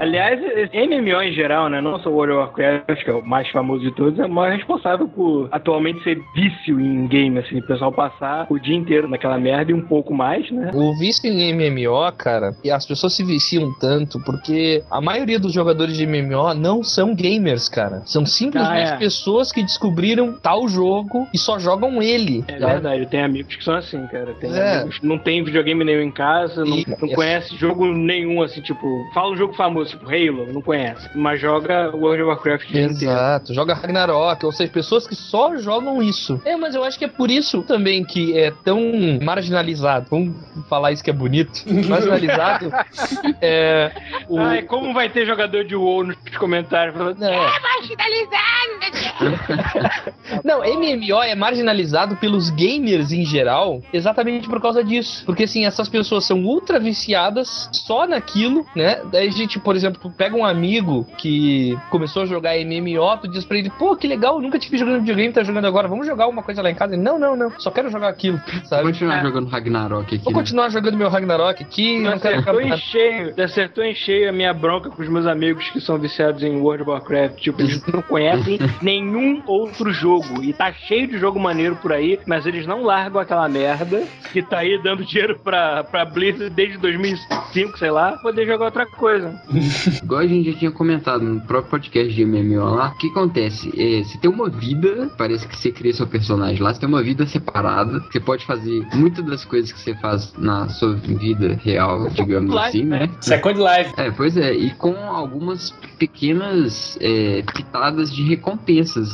Speaker 4: Aliás, MMO em geral, né? Não só o World of Warcraft, que é o mais famoso de todos, é o maior responsável por atualmente ser vício em game, assim, o pessoal passar o dia inteiro naquela merda e um pouco mais, né?
Speaker 8: O vício em MMO, cara, e as pessoas se viciam tanto porque a maioria dos jogadores de MMO não são gamers, cara. São simplesmente
Speaker 4: Ah, é.
Speaker 8: pessoas que descobriram tal jogo e só jogam ele.
Speaker 4: É verdade, eu tenho amigos que são assim, cara. Tem
Speaker 8: É.
Speaker 4: amigos que não tem videogame nenhum em casa, não,
Speaker 8: E-
Speaker 4: não conhece jogo nenhum, assim, tipo, fala um jogo famoso, tipo Halo, não conhece. Mas joga World of Warcraft.
Speaker 8: Exato, joga Ragnarok, ou seja, pessoas que só jogam isso. É, mas eu acho que é por isso também que é tão marginalizado. Vamos falar isso que é bonito. Marginalizado. é. O...
Speaker 4: Ai, como vai ter jogador de WoW nos comentários falando,
Speaker 8: É.
Speaker 4: é marginalizado!
Speaker 8: Não, MMO é marginalizado pelos gamers em geral, exatamente por causa disso. Porque assim, essas pessoas são ultra viciadas só naquilo, né? Daí a gente, por exemplo, tu pega um amigo que começou a jogar MMO, tu diz pra ele, pô, que legal, nunca te vi jogando videogame, tá jogando agora, vamos jogar uma coisa lá em casa? Ele, não, não, não, só quero jogar aquilo, sabe?
Speaker 5: Vou continuar jogando Ragnarok aqui.
Speaker 8: Vou
Speaker 5: né?
Speaker 8: continuar jogando meu Ragnarok aqui, não quero
Speaker 4: Acertou em
Speaker 8: ficar...
Speaker 4: cheio, acertou em cheio a minha bronca com os meus amigos que são viciados em World of Warcraft. Tipo, eles não conhecem nenhum outro jogo. E tá cheio de jogo maneiro por aí, mas eles não largam aquela merda que tá aí dando dinheiro pra, pra Blizzard desde 2005, sei lá, poder jogar outra coisa.
Speaker 5: Igual a gente já tinha comentado no próprio podcast de MMO lá, o que acontece? É, você tem uma vida, parece que você cria seu personagem lá, você tem uma vida separada, você pode fazer muitas das coisas que você faz na sua vida real, digamos
Speaker 2: Live,
Speaker 5: assim, né?
Speaker 2: Second Life.
Speaker 5: É, pois é, e com algumas pequenas é, pitadas de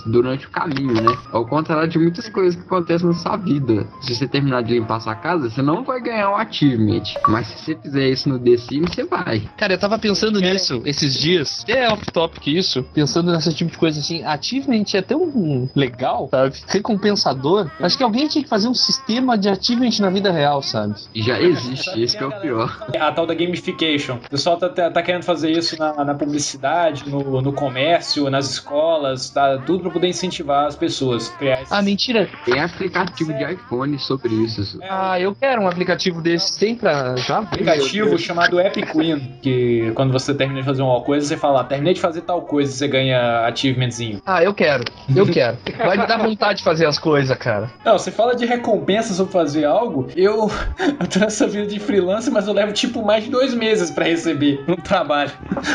Speaker 5: durante o caminho, né? Ao contrário de muitas coisas que acontecem na sua vida. Se você terminar de limpar sua casa, você não vai ganhar um achievement. Mas se você fizer isso no The Sims, você vai.
Speaker 8: Cara, eu tava pensando nisso esses dias, até off-topic isso, pensando nesse tipo de coisa assim, achievement é tão legal, sabe? Recompensador. Acho que alguém tinha que fazer um sistema de achievement na vida real, sabe?
Speaker 5: Já existe, esse que é o pior.
Speaker 2: A tal da gamification. O pessoal tá, tá, tá querendo fazer isso na, na publicidade, no, no comércio, nas escolas, tá, tudo pra poder incentivar as pessoas. Criar esse-
Speaker 8: Ah, mentira.
Speaker 5: Tem aplicativo de iPhone sobre isso.
Speaker 8: Ah, eu quero um aplicativo desse, tem pra já?
Speaker 2: aplicativo chamado Epic Queen, que quando você termina de fazer uma coisa, você fala, terminei de fazer tal coisa e você ganha achievementzinho.
Speaker 8: Ah, eu quero. Eu quero. Vai me dar vontade de fazer as coisas, cara.
Speaker 2: Não, você fala de recompensa sobre fazer algo, eu, eu tô nessa vida de freelance, mas eu levo tipo mais de dois meses pra receber no trabalho.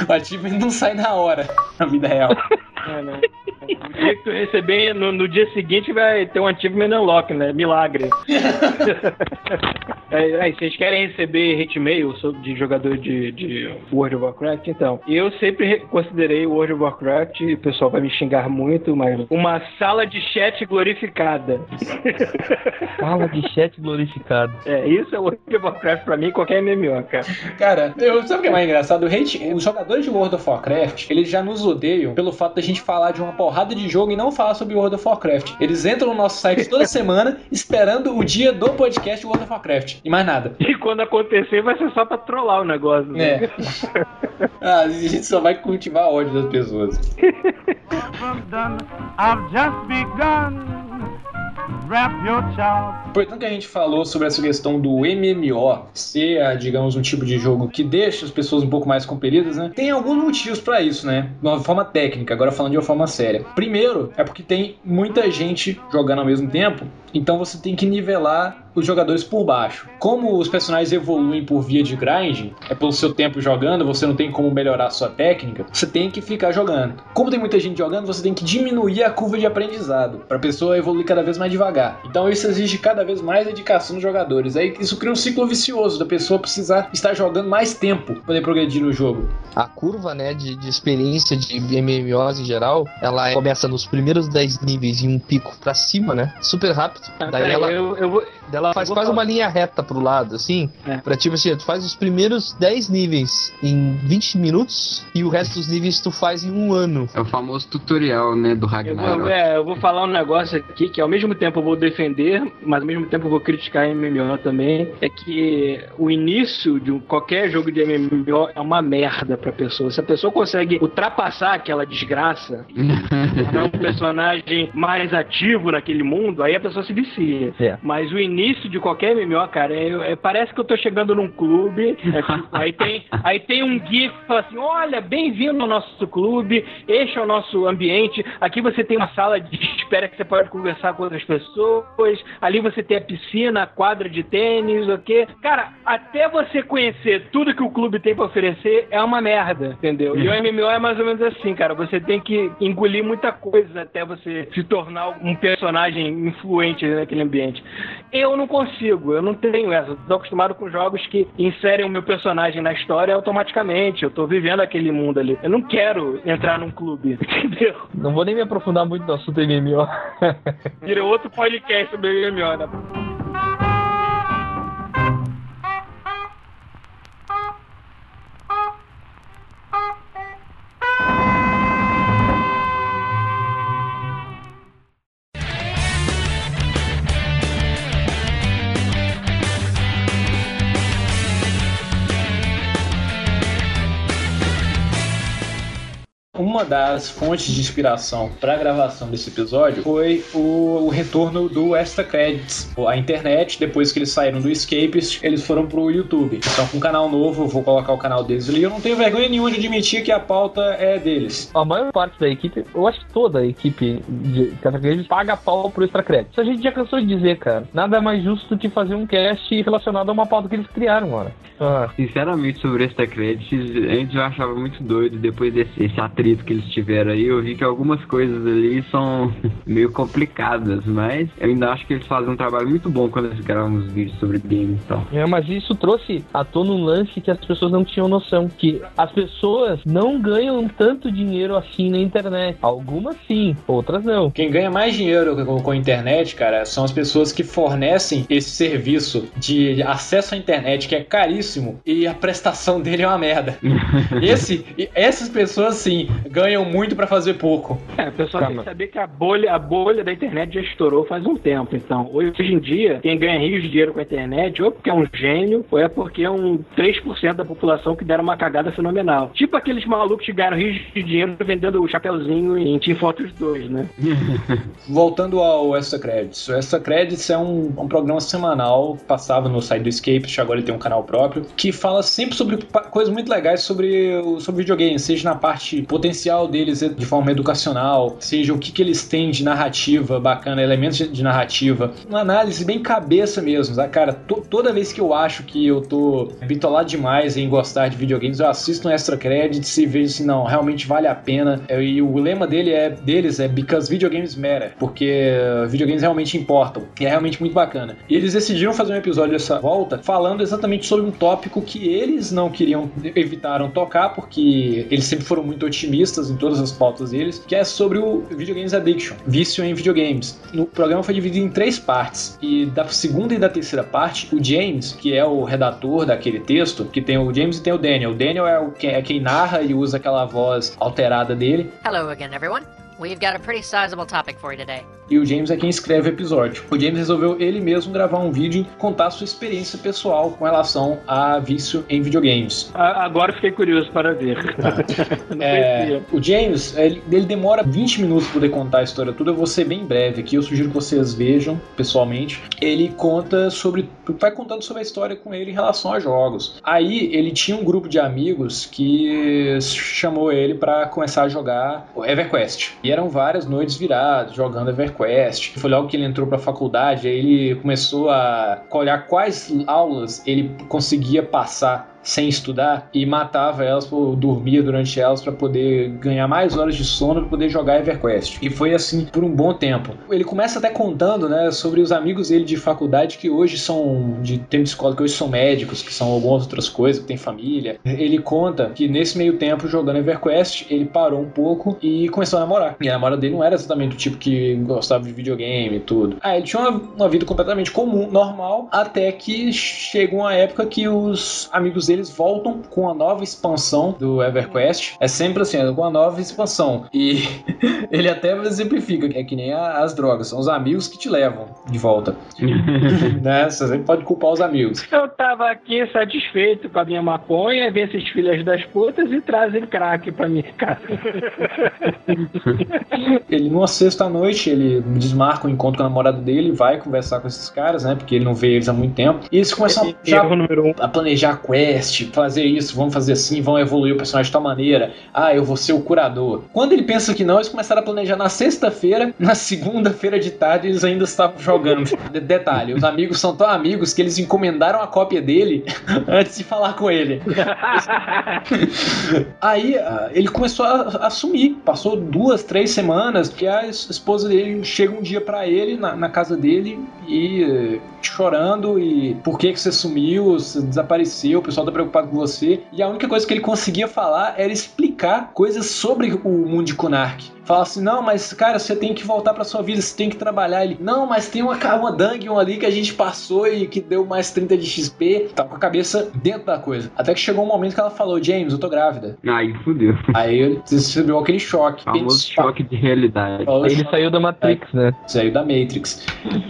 Speaker 2: O achievement não sai na hora, na vida real.
Speaker 4: É, né? No dia que tu receber, no, no dia seguinte vai ter um achievement unlock, né? Milagre. Aí, aí, vocês querem receber hate mail sobre- de jogador de, de World of Warcraft? Então, eu sempre re- considerei World of Warcraft, o pessoal vai me xingar muito, mas uma sala de chat glorificada.
Speaker 8: Sala de chat glorificado.
Speaker 4: É, isso é World of Warcraft pra mim, qualquer MMO, cara.
Speaker 2: Cara, eu, sabe o que é mais engraçado? O hate, os jogadores de World of Warcraft, eles já nos odeiam pelo fato da gente falar de uma porrada de jogo e não falar sobre World of Warcraft. Eles entram no nosso site toda semana esperando o dia do podcast World of Warcraft. E mais nada.
Speaker 4: E quando acontecer, vai ser só pra trollar o negócio. Né?
Speaker 2: É. Ah, a gente só vai cultivar ódio das pessoas. Portanto que a gente falou sobre essa questão do MMO ser, ah, digamos, um tipo de jogo que deixa as pessoas um pouco mais compelidas, né? Tem alguns motivos pra isso, né? De uma forma técnica, agora falando de uma forma séria. Primeiro, é porque tem muita gente jogando ao mesmo tempo, então você tem que nivelar os jogadores por baixo. Como os personagens evoluem por via de grinding, é pelo seu tempo jogando, você não tem como melhorar a sua técnica, você tem que ficar jogando. Como tem muita gente jogando, você tem que diminuir a curva de aprendizado, para a pessoa evoluir cada vez mais devagar. Então isso exige cada vez mais dedicação dos jogadores. Aí isso cria um ciclo vicioso da pessoa precisar estar jogando mais tempo para poder progredir no jogo.
Speaker 8: A curva, né, de, de experiência de MMOs em geral, ela começa nos primeiros 10 níveis em um pico pra cima, né? Super rápido. Daí
Speaker 4: Peraí,
Speaker 8: ela,
Speaker 4: eu, eu vou.
Speaker 8: ela faz quase
Speaker 4: falar-
Speaker 8: uma linha reta pro lado, assim.
Speaker 4: É.
Speaker 8: Pra tipo assim, tu faz os primeiros 10 níveis em 20 minutos e o resto dos níveis tu faz em um ano.
Speaker 5: É o famoso tutorial, né, do
Speaker 4: Eu
Speaker 5: Ragnarok.
Speaker 4: vou, é, eu vou falar um negócio aqui que ao mesmo tempo eu vou defender, mas ao mesmo tempo eu vou criticar MMO também. É que o início de qualquer jogo de MMO é uma merda pra pessoa. Se a pessoa consegue ultrapassar aquela desgraça, tornar um personagem mais ativo naquele mundo, aí a pessoa se vicia.
Speaker 8: É.
Speaker 4: Mas o início de qualquer MMO, cara, é, é- parece que eu tô chegando num clube, é tipo, aí, tem, aí tem um GIF que fala assim: olha, bem-vindo ao nosso clube, este é o nosso ambiente, aqui você tem uma sala de espera que você pode conversar com outras pessoas, ali você tem a piscina, a quadra de tênis, o quê? Cara, até você conhecer tudo que o clube tem pra oferecer é uma merda, entendeu? E o MMO é mais ou menos assim, cara, você tem que engolir muita coisa até você se tornar um personagem influente naquele ambiente. Eu não consigo, eu não tenho essa. Tô acostumado com jogos que inserem o meu personagem na história automaticamente. Eu tô vivendo aquele mundo ali. Eu não quero entrar num clube, entendeu?
Speaker 8: Não vou nem me aprofundar muito no assunto MMO.
Speaker 4: Vira outro podcast sobre MMO, né?
Speaker 2: Uma das fontes de inspiração para a gravação desse episódio foi o, o retorno do Extra Credits. A internet, depois que eles saíram do Escapist, eles foram pro YouTube. Então, com um canal novo, eu vou colocar o canal deles ali. Eu não tenho vergonha nenhuma de admitir que a pauta é deles.
Speaker 8: A maior parte da equipe, eu acho que toda a equipe de Café Crédito paga pau pro extra crédito. Isso a gente já cansou de dizer, cara. Nada mais justo do que fazer um cast relacionado a uma pauta que eles criaram, mano. Ah,
Speaker 5: Sinceramente, sobre Extra Credits, antes eu achava muito doido. Depois desse esse atrito que eles tiveram aí, eu vi que algumas coisas ali são meio complicadas. Mas eu ainda acho que eles fazem um trabalho muito bom quando eles gravam os vídeos sobre games e tal.
Speaker 8: É, mas isso trouxe à tona um lance que as pessoas não tinham noção. Que as pessoas não ganham tanto dinheiro assim na internet. Algumas sim, outras não.
Speaker 2: Quem ganha mais dinheiro com, com a internet, cara, são as pessoas que fornecem esse serviço de acesso à internet, que é caríssimo, e a prestação dele é uma merda. Esse, essas pessoas, sim, ganham muito pra fazer pouco.
Speaker 4: É, o pessoal tem que saber que a bolha, a bolha da internet já estourou faz um tempo. Então, hoje em dia, quem ganha rios de dinheiro com a internet, ou porque é um gênio, ou é porque é um 3% da população que deram uma cagada fenomenal. Tipo aqueles malucos que ganharam rios de dinheiro vendendo o chapeuzinho em Team Fortress 2, né?
Speaker 2: Voltando ao Extra Credits. O Extra Credits é um, um programa semanal, passava no site do Escapist, agora ele tem um canal próprio, que fala sempre sobre coisas muito legais sobre, sobre videogames, seja na parte potencial deles de forma educacional, seja o que, que eles têm de narrativa bacana, elementos de, narrativa. Uma análise bem cabeça mesmo, tá? Cara, to- toda vez que eu acho que eu tô bitolado demais em gostar de videogames, eu assisto um Extra Credits e vejo assim, não, realmente vale a pena. É, E o lema dele é, deles é Because Video Games Matter, porque videogames realmente importam. E é realmente muito bacana. E eles decidiram fazer um episódio dessa volta falando exatamente sobre um tópico que eles não queriam, evitaram tocar, porque eles sempre foram muito otimistas em todas as pautas deles, que é sobre o Videogames Addiction, vício em videogames. O programa foi dividido em três partes, e da segunda e da terceira parte, o James, que é o redator daquele texto, que tem o James e tem o Daniel. O Daniel é, o, é quem narra e usa aquela voz alterada dele.
Speaker 15: Hello again, everyone. We've got a pretty sizable topic for you today.
Speaker 2: E o James é quem escreve o episódio. O James resolveu ele mesmo gravar um vídeo contar sua experiência pessoal com relação a vício em videogames.
Speaker 4: Agora fiquei curioso para ver. Não
Speaker 2: É, o James, ele, ele demora 20 minutos para poder contar a história toda. Eu vou ser bem breve aqui. Eu sugiro que vocês vejam pessoalmente. Ele conta sobre. Vai contando sobre a história com ele em relação a jogos. Aí ele tinha um grupo de amigos que chamou ele para começar a jogar o EverQuest. E eram várias noites viradas jogando EverQuest. Foi logo que ele entrou para a faculdade. Aí ele começou a olhar quais aulas ele conseguia passar sem estudar e matava elas, ou dormia durante elas para poder ganhar mais horas de sono para poder jogar EverQuest. E foi assim por um bom tempo. Ele começa até contando, né, sobre os amigos dele de faculdade que hoje são de tempo de escola, que hoje são médicos, que são algumas outras coisas, que têm família. Ele conta que nesse meio tempo jogando EverQuest, ele parou um pouco e começou a namorar. E a namorada dele não era exatamente o tipo que gostava de videogame e tudo. Ah, ele tinha uma, uma vida completamente comum, normal, até que chega uma época que os amigos deles voltam com a nova expansão do EverQuest. É sempre assim, com a nova expansão. E ele até exemplifica, é que nem a- as drogas, são os amigos que te levam de volta. né? Você sempre pode culpar os amigos.
Speaker 4: Eu tava aqui satisfeito com a minha maconha, vem esses filhos das putas e trazem crack pra minha casa.
Speaker 2: Ele, numa sexta-noite, ele desmarca o encontro com a namorada dele, vai conversar com esses caras, né? Porque ele não vê eles há muito tempo. E eles começam a, já
Speaker 3: número um.
Speaker 2: a planejar quest, fazer isso, vamos fazer assim, vão evoluir o personagem de tal maneira. Ah, eu vou ser o curador. Quando ele pensa que não, eles começaram a planejar na sexta-feira, na segunda-feira de tarde, eles ainda estavam jogando. De- detalhe, os amigos são tão amigos que eles encomendaram a cópia dele antes de falar com ele. Aí ah, ele começou a, a sumir. Passou duas, três semanas que a es- esposa dele chega um dia pra ele na, na casa dele e eh, chorando e por que que você sumiu, você desapareceu, o pessoal tá preocupado com você. E a única coisa que ele conseguia falar era explicar coisas sobre o mundo de Kunark. Fala assim, não, mas cara, você tem que voltar pra sua vida, você tem que trabalhar. Ele, não, mas tem uma, uma dungeon ali que a gente passou e que deu mais 30 de XP. Tava com a cabeça dentro da coisa. Até que chegou um momento que ela falou, James, eu tô grávida.
Speaker 5: Aí fudeu.
Speaker 2: Aí ele recebeu aquele choque.
Speaker 5: Famoso choque de realidade.
Speaker 8: Ele saiu da Matrix, né?
Speaker 2: Saiu da Matrix.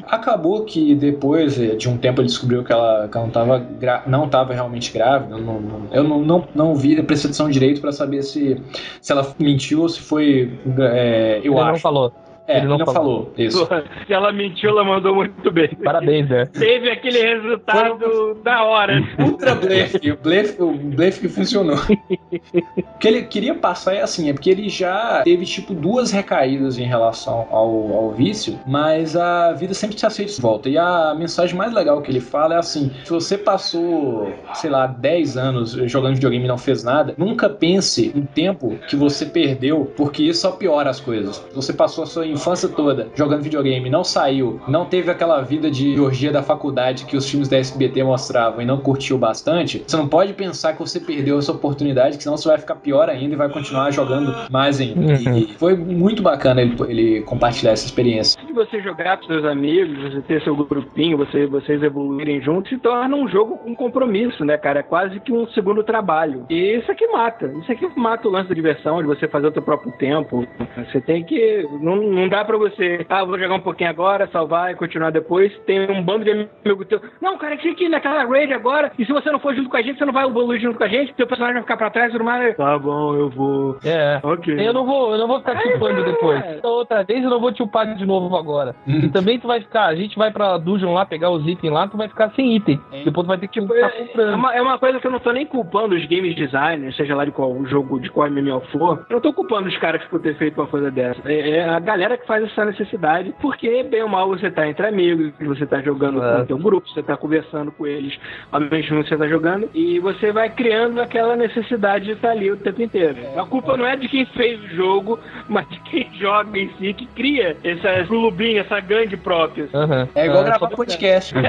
Speaker 2: Acabou que depois eh, de um tempo ele descobriu que ela, que ela não estava não tava realmente grávida. Eu não, não- eu não, não, não vi a percepção direito para saber se, se ela mentiu ou se foi. Eh, eu
Speaker 8: Ele
Speaker 2: acho.
Speaker 8: não falou.
Speaker 2: É,
Speaker 8: Ele não
Speaker 2: ele não
Speaker 8: falou.
Speaker 2: falou. Isso.
Speaker 4: Se ela mentiu, ela mandou muito bem.
Speaker 8: Parabéns, né?
Speaker 4: Teve aquele resultado da hora.
Speaker 2: Ultra blefe, o blefe, o blefe que funcionou. o que ele queria passar é assim, é porque ele já teve tipo duas recaídas em relação ao, ao vício, mas a vida sempre te aceita de volta. E a mensagem mais legal que ele fala é assim: se você passou, sei lá, 10 anos jogando videogame e não fez nada, nunca pense um tempo que você perdeu, porque isso só piora as coisas. Você passou a sua infância toda jogando videogame, não saiu, não teve aquela vida de orgia da faculdade que os filmes da SBT mostravam e não curtiu bastante, você não pode pensar que você perdeu essa oportunidade, que senão você vai ficar pior ainda e vai continuar jogando mais ainda. E foi muito bacana ele, ele compartilhar essa experiência.
Speaker 4: Se você jogar com seus amigos, você ter seu grupinho, você, vocês evoluírem juntos, se torna um jogo com compromisso, né, cara? É quase que um segundo trabalho. E isso aqui mata. Isso aqui mata o lance da diversão, de você fazer o teu próprio tempo. Você tem que. Não, não dá pra você. Ah, vou jogar um pouquinho agora, salvar e continuar depois. Tem um bando de amigo teu. Não, cara, tinha que ir naquela raid agora. E se você não for junto com a gente, você não vai evoluir junto com a gente. Teu personagem vai ficar pra trás e tudo mais. Tá bom, eu vou.
Speaker 8: É.
Speaker 4: Ok.
Speaker 8: Eu não vou, eu não vou ficar te upando depois. Então, outra vez eu não vou te upar de novo agora. E também tu vai ficar, a gente vai pra dungeon lá pegar os itens lá, tu vai ficar sem item. Depois tu vai ter que ficar
Speaker 4: É
Speaker 8: comprando.
Speaker 4: uma, é uma coisa que eu não tô nem culpando os game designers, seja lá de qual jogo, de qual MMO for. Eu não tô culpando os caras por ter feito uma coisa dessa. É, é a galera que faz essa necessidade, porque bem ou mal você tá entre amigos, você tá jogando com o teu grupo, você tá conversando com eles ao mesmo tempo que você tá jogando, e você vai criando aquela necessidade de estar ali o tempo inteiro. A culpa não é de quem fez o jogo, mas de quem joga em si, que cria essas clubinhas, essa gangue própria.
Speaker 2: É igual gravar podcast.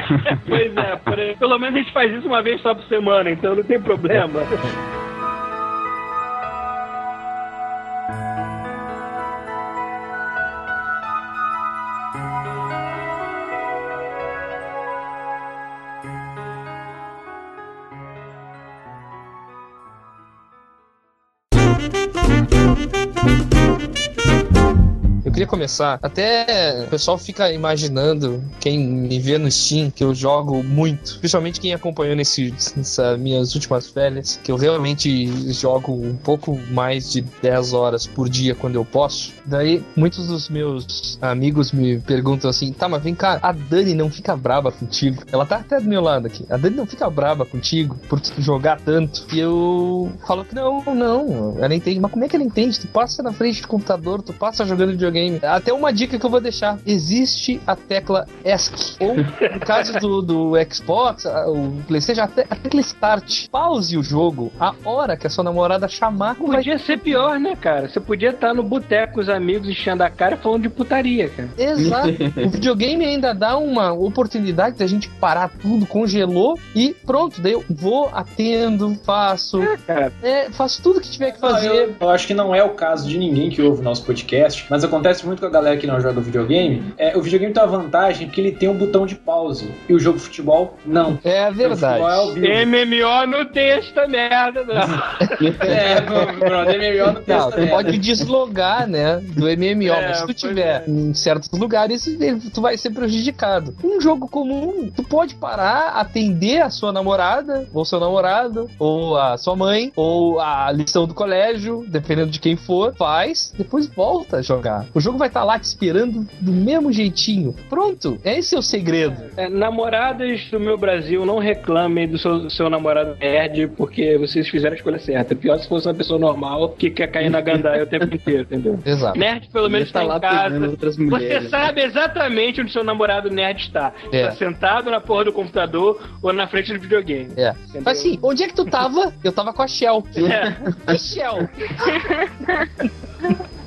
Speaker 4: Pois é, pelo menos a gente faz isso uma vez só por semana, então não tem problema.
Speaker 8: começar. Até o pessoal fica imaginando, quem me vê no Steam, que eu jogo muito. Principalmente quem acompanhou nesse, nessas minhas últimas férias, que eu realmente jogo um pouco mais de 10 horas por dia quando eu posso. Daí, muitos dos meus amigos me perguntam assim: tá, mas vem cá, a Dani não fica braba contigo? Ela tá até do meu lado aqui. A Dani não fica braba contigo por jogar tanto? E eu falo que não, não. Ela entende. Mas como é que ela entende? Tu passa na frente do computador, tu passa jogando videogame. Até uma dica que eu vou deixar: existe a tecla ESC. Ou, no caso do, do Xbox, o PlayStation, a, te- a tecla Start. Pause o jogo a hora que a sua namorada chamar. vai-
Speaker 4: Podia ser pior, né, cara? Você podia estar no boteco com os amigos enchendo a cara e falando de putaria, cara.
Speaker 8: Exato. o videogame ainda dá uma oportunidade da gente parar tudo, congelou e pronto. Daí eu vou, atendo, faço. É, faço tudo que tiver que
Speaker 2: Não,
Speaker 8: fazer.
Speaker 2: eu, eu acho que não é o caso de ninguém que ouve o nosso podcast, mas acontece muito com a galera que não joga videogame. É, o videogame tem uma vantagem porque ele tem um botão de pause. E o jogo de futebol, não.
Speaker 8: É
Speaker 2: verdade. é ao vivo.
Speaker 4: MMO não tem esta merda, não.
Speaker 2: É, Bruno, MMO não tem
Speaker 8: Não,
Speaker 2: essa
Speaker 8: tu
Speaker 2: merda.
Speaker 8: pode deslogar, né, do MMO,
Speaker 4: É,
Speaker 8: mas se tu tiver em certos lugares, tu vai ser prejudicado. Um jogo comum, tu pode parar, atender a sua namorada, ou seu namorado, ou a sua mãe, ou a lição do colégio, dependendo de quem for, faz, depois volta a jogar. O jogo vai estar lá te esperando do mesmo jeitinho. Pronto, esse é o segredo.
Speaker 4: É, namoradas do meu Brasil, não reclamem do seu, seu namorado nerd, porque vocês fizeram a escolha certa. Pior se fosse uma pessoa normal que quer cair na gandaia o tempo inteiro, entendeu?
Speaker 8: Exato.
Speaker 4: Nerd pelo menos
Speaker 5: Ele tá
Speaker 4: tá,
Speaker 5: lá
Speaker 4: em casa.
Speaker 5: outras
Speaker 4: Você
Speaker 5: mulheres.
Speaker 4: sabe exatamente onde seu namorado nerd está.
Speaker 8: É.
Speaker 4: Está sentado na porra do computador ou na frente do videogame.
Speaker 8: É. Mas assim, onde é que tu tava? Eu tava com a Shell.
Speaker 4: É.
Speaker 8: A Shell.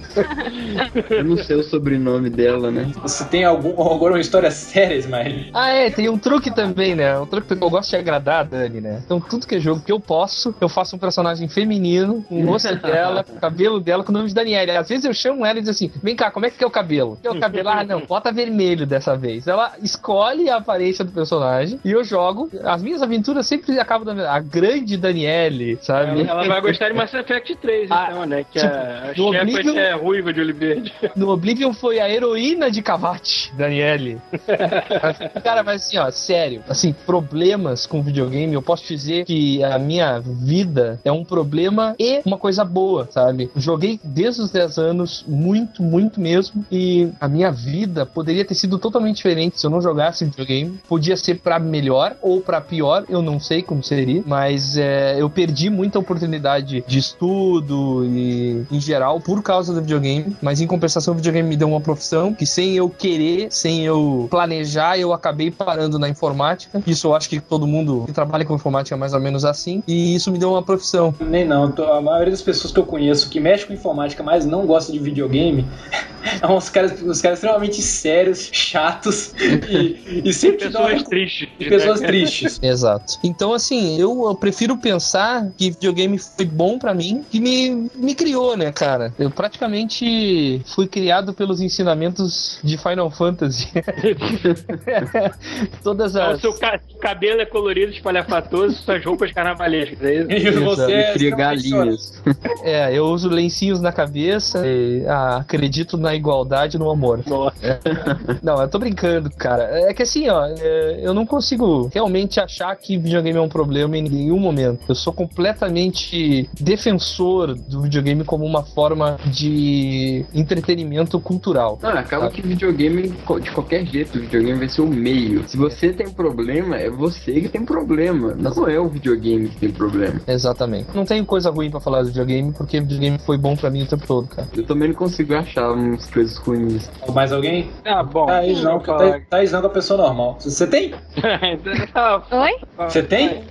Speaker 5: Eu não sei o sobrenome dela, né?
Speaker 2: Você tem algum, agora uma história séria, Ismael?
Speaker 8: Ah, é, tem um truque também, né? Um truque que eu gosto de agradar a Dani, né? Então, tudo que é jogo que eu posso, eu faço um personagem feminino, com o rosto dela, com o cabelo dela, com o nome de Daniela. Às vezes eu chamo ela e diz assim: vem cá, como é que é o cabelo? Que é o cabelo? Ah, não, bota vermelho dessa vez. Ela escolhe a aparência do personagem e eu jogo. As minhas aventuras sempre acabam da a grande Daniele, sabe?
Speaker 4: Ela vai gostar de Mass Effect 3, então, né? Que
Speaker 8: tipo,
Speaker 4: a, a
Speaker 8: Oblivion-
Speaker 4: é ruiva de olho verde.
Speaker 8: No Oblivion foi a heroína de Cavate, Daniele. Cara, mas assim, ó, sério, assim, problemas com videogame, eu posso dizer que a minha vida é um problema e uma coisa boa, sabe? Joguei desde os 10 anos, muito, muito mesmo, e a minha vida poderia ter sido totalmente diferente se eu não jogasse videogame. Podia ser pra melhor ou pra pior, eu não sei como seria, mas é, eu perdi muita oportunidade de estudo e em geral por causa do videogame, mas em compensação o videogame me deu uma profissão que sem eu querer, sem eu planejar, eu acabei parando na informática. Isso eu acho que todo mundo que trabalha com informática é mais ou menos assim, e isso me deu uma profissão.
Speaker 2: Nem não, tô- a maioria das pessoas que eu conheço que mexe com informática, mas não gosta de videogame, são uns caras, uns caras extremamente sérios, chatos e, e sempre dão
Speaker 4: Pessoas
Speaker 2: uma-
Speaker 4: tristes.
Speaker 2: e pessoas
Speaker 4: né?
Speaker 2: tristes.
Speaker 8: Exato. Então, assim, eu, eu prefiro pensar que videogame foi bom pra mim, que me, me criou, né, cara? Eu praticamente fui criado pelos ensinamentos de Final Fantasy. Todas
Speaker 4: O
Speaker 8: as.
Speaker 4: seu ca- cabelo é colorido, espalhafatoso, suas roupas carnavalescas, é isso?
Speaker 2: E você é
Speaker 5: Cria
Speaker 2: extremamente
Speaker 5: galinhas.
Speaker 8: É, eu uso lencinhos na cabeça e ah, acredito na igualdade e no amor. É. Não, eu tô brincando, cara. É que assim, ó, é, eu não consigo realmente achar que videogame é um problema em nenhum momento. Eu sou completamente defensor do videogame como uma forma de entretenimento cultural.
Speaker 5: Não, acaba
Speaker 8: Sabe?
Speaker 5: que videogame, de qualquer jeito, o videogame vai ser o meio. Se você tem problema, é você que tem problema. Não é o videogame que tem problema.
Speaker 8: Exatamente. Não tenho coisa ruim pra falar do videogame, porque videogame foi bom pra mim o tempo todo, cara.
Speaker 5: Eu também não consigo achar umas coisas ruins.
Speaker 2: Mais alguém?
Speaker 4: Ah, bom.
Speaker 2: Thaís não. Thaís- Thaís não é uma pessoa normal. Você tem?
Speaker 6: Oi?
Speaker 2: Você tem?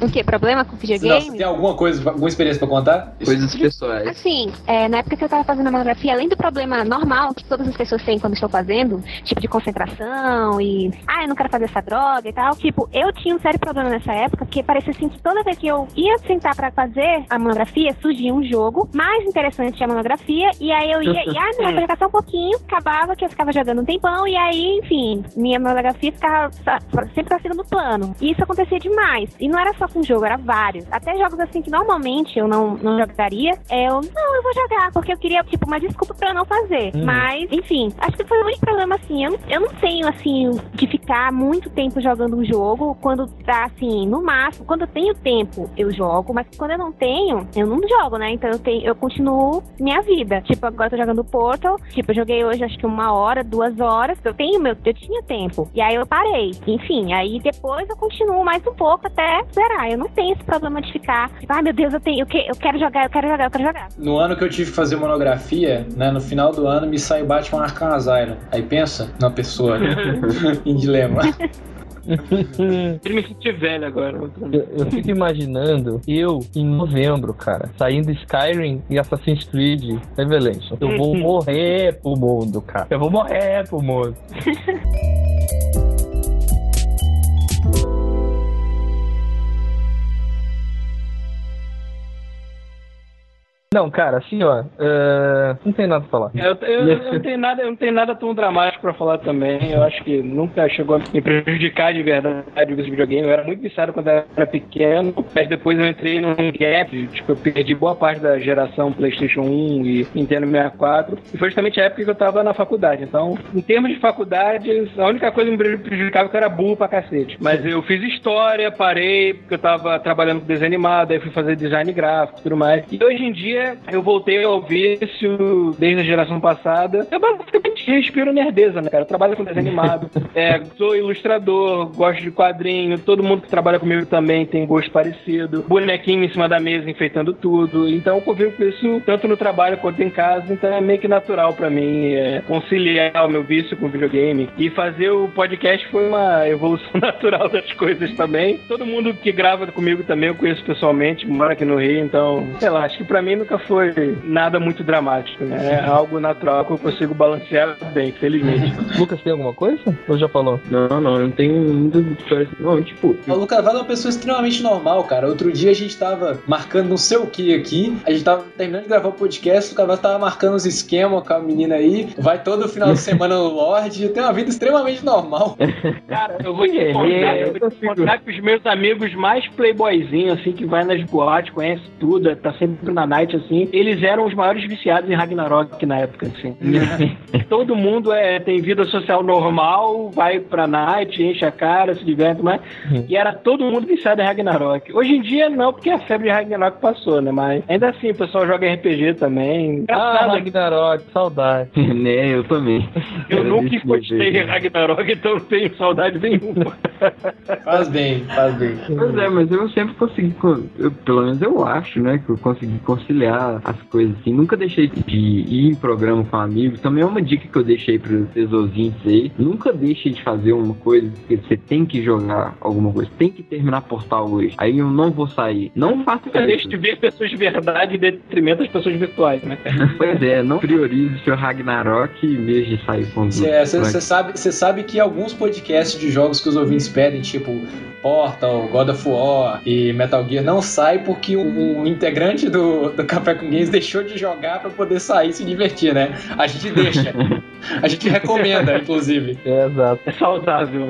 Speaker 6: O que? Problema com
Speaker 2: Não, você
Speaker 6: videogame?
Speaker 2: tem alguma coisa, alguma experiência pra contar?
Speaker 5: Coisas pessoais.
Speaker 6: Assim, é, na época que eu tava fazendo a monografia, além do problema normal que todas as pessoas têm quando estão fazendo, tipo de concentração e, ah, eu não quero fazer essa droga e tal, tipo, eu tinha um sério problema nessa época, porque parecia assim que toda vez que eu ia sentar pra fazer a monografia, surgia um jogo mais interessante que a monografia, e aí eu ia, e ah, não, vou jogar só um pouquinho, acabava que eu ficava jogando um tempão, e aí, enfim, minha monografia ficava sempre pra segundo plano. E isso acontecia demais. E não era só com jogo, era vários. Até jogos assim que normalmente eu não, não jogaria, é, eu, não, eu vou jogar, porque eu queria, tipo, uma desculpa pra eu não fazer.
Speaker 8: Hum.
Speaker 6: Mas, enfim, acho que foi o único problema, assim. Eu, não- eu não tenho, assim, de ficar muito tempo jogando um jogo quando tá, assim, no máximo. Quando eu tenho tempo, eu jogo, mas quando eu não tenho, eu não jogo, né? Então eu, tenho, eu continuo minha vida. Tipo, agora eu tô jogando Portal. Tipo, eu joguei hoje acho que uma hora, duas horas. Eu tenho meu, eu tinha tempo. E aí eu parei. Enfim, aí depois eu continuo mais um pouco até zerar. Eu não tenho esse problema de ficar, tipo, ai meu Deus, eu tenho, eu, que- eu quero jogar, eu quero jogar, eu quero jogar.
Speaker 2: No ano que eu tive que fazer monografia, né, no final do ano me saiu Batman Arkham Asylum. Aí pensa na pessoa em dilema.
Speaker 4: Ele me sentir velho agora.
Speaker 8: Eu, eu fico imaginando eu em novembro, cara, saindo Skyrim e Assassin's Creed Revelation. Eu vou morrer pro mundo, cara. Eu vou morrer pro mundo. Não, cara, assim, ó, é, não tem nada pra falar.
Speaker 4: Eu, eu- eu não tenho nada, eu não tenho nada tão dramático pra falar também. Eu acho que nunca chegou a me prejudicar de verdade esse videogame. Eu era muito viciado quando eu era pequeno, mas depois eu entrei num gap, tipo, eu perdi boa parte da geração PlayStation 1 e Nintendo 64. E foi justamente a época que eu tava na faculdade. Então, em termos de faculdade, a única coisa que me prejudicava é que eu era burro pra cacete. Mas eu fiz história, parei, porque eu tava trabalhando com desenho animado, aí fui fazer design gráfico e tudo mais. E hoje em dia, eu voltei ao vício desde a geração passada. Eu basicamente respiro nerdeza, né, cara? Eu trabalho com desenho animado, é, sou ilustrador, gosto de quadrinho, todo mundo que trabalha comigo também tem gosto parecido. Bonequinho em cima da mesa, enfeitando tudo. Então eu convivo com isso tanto no trabalho quanto em casa, então é meio que natural pra mim é, conciliar o meu vício com o videogame. E fazer o podcast foi uma evolução natural das coisas também. Todo mundo que grava comigo também eu conheço pessoalmente, mora aqui no Rio, então, sei lá, acho que pra mim nunca foi nada muito dramático, né? É algo natural que eu consigo balancear bem, felizmente.
Speaker 8: Lucas, tem alguma coisa? Ou já falou?
Speaker 5: Não, não, não tenho muitas histórias. Não, tipo.
Speaker 2: O Lucas Vale é uma pessoa extremamente normal, cara. Outro dia a gente tava marcando não sei o que aqui. A gente tava terminando de gravar o podcast. O Lucas Vale tava marcando os esquemas com a menina aí. Vai todo final de semana no Lorde. Tem uma vida extremamente normal.
Speaker 4: Cara, eu vou te contar, eu vou te contar que os meus amigos mais playboyzinhos, assim, que vai nas boates, conhece tudo, tá sempre na night, assim, eles eram os maiores viciados em Ragnarok na época, assim. Todo mundo é, tem vida social normal, vai pra night, enche a cara, se diverte, mas... E era todo mundo viciado em Ragnarok. Hoje em dia não, porque a febre de Ragnarok passou, né? Mas ainda assim, o pessoal joga RPG também.
Speaker 8: Ah, Ragnarok, saudade.
Speaker 5: né, eu também.
Speaker 4: eu
Speaker 5: Era
Speaker 4: nunca
Speaker 5: desse
Speaker 4: encostei em
Speaker 5: jeito.
Speaker 4: Ragnarok, então não tenho saudade nenhuma.
Speaker 2: Faz bem, faz bem.
Speaker 5: Pois é, mas eu sempre consegui, con- eu, pelo menos eu acho, né, que eu consegui conciliar as coisas assim. Nunca deixei de ir em programa com amigos. Também é uma dica que eu deixei para vocês ouvintes aí. Nunca deixe de fazer uma coisa que você tem que jogar alguma coisa. Tem que terminar portal hoje. Aí eu não vou sair. Não faça
Speaker 4: Nunca deixe de ver pessoas de verdade em detrimento das pessoas virtuais, né?
Speaker 5: Pois é, não priorize o seu Ragnarok em vez de sair com os
Speaker 2: Você
Speaker 5: outros.
Speaker 2: sabe, cê sabe que alguns podcasts de jogos que os ouvintes pedem, tipo Portal, God of War e Metal Gear, não sai porque um, um integrante do, do Café com Games deixou de jogar pra poder sair e se divertir, né? A gente deixa. A gente recomenda, inclusive.
Speaker 8: É, exato.
Speaker 4: É saudável.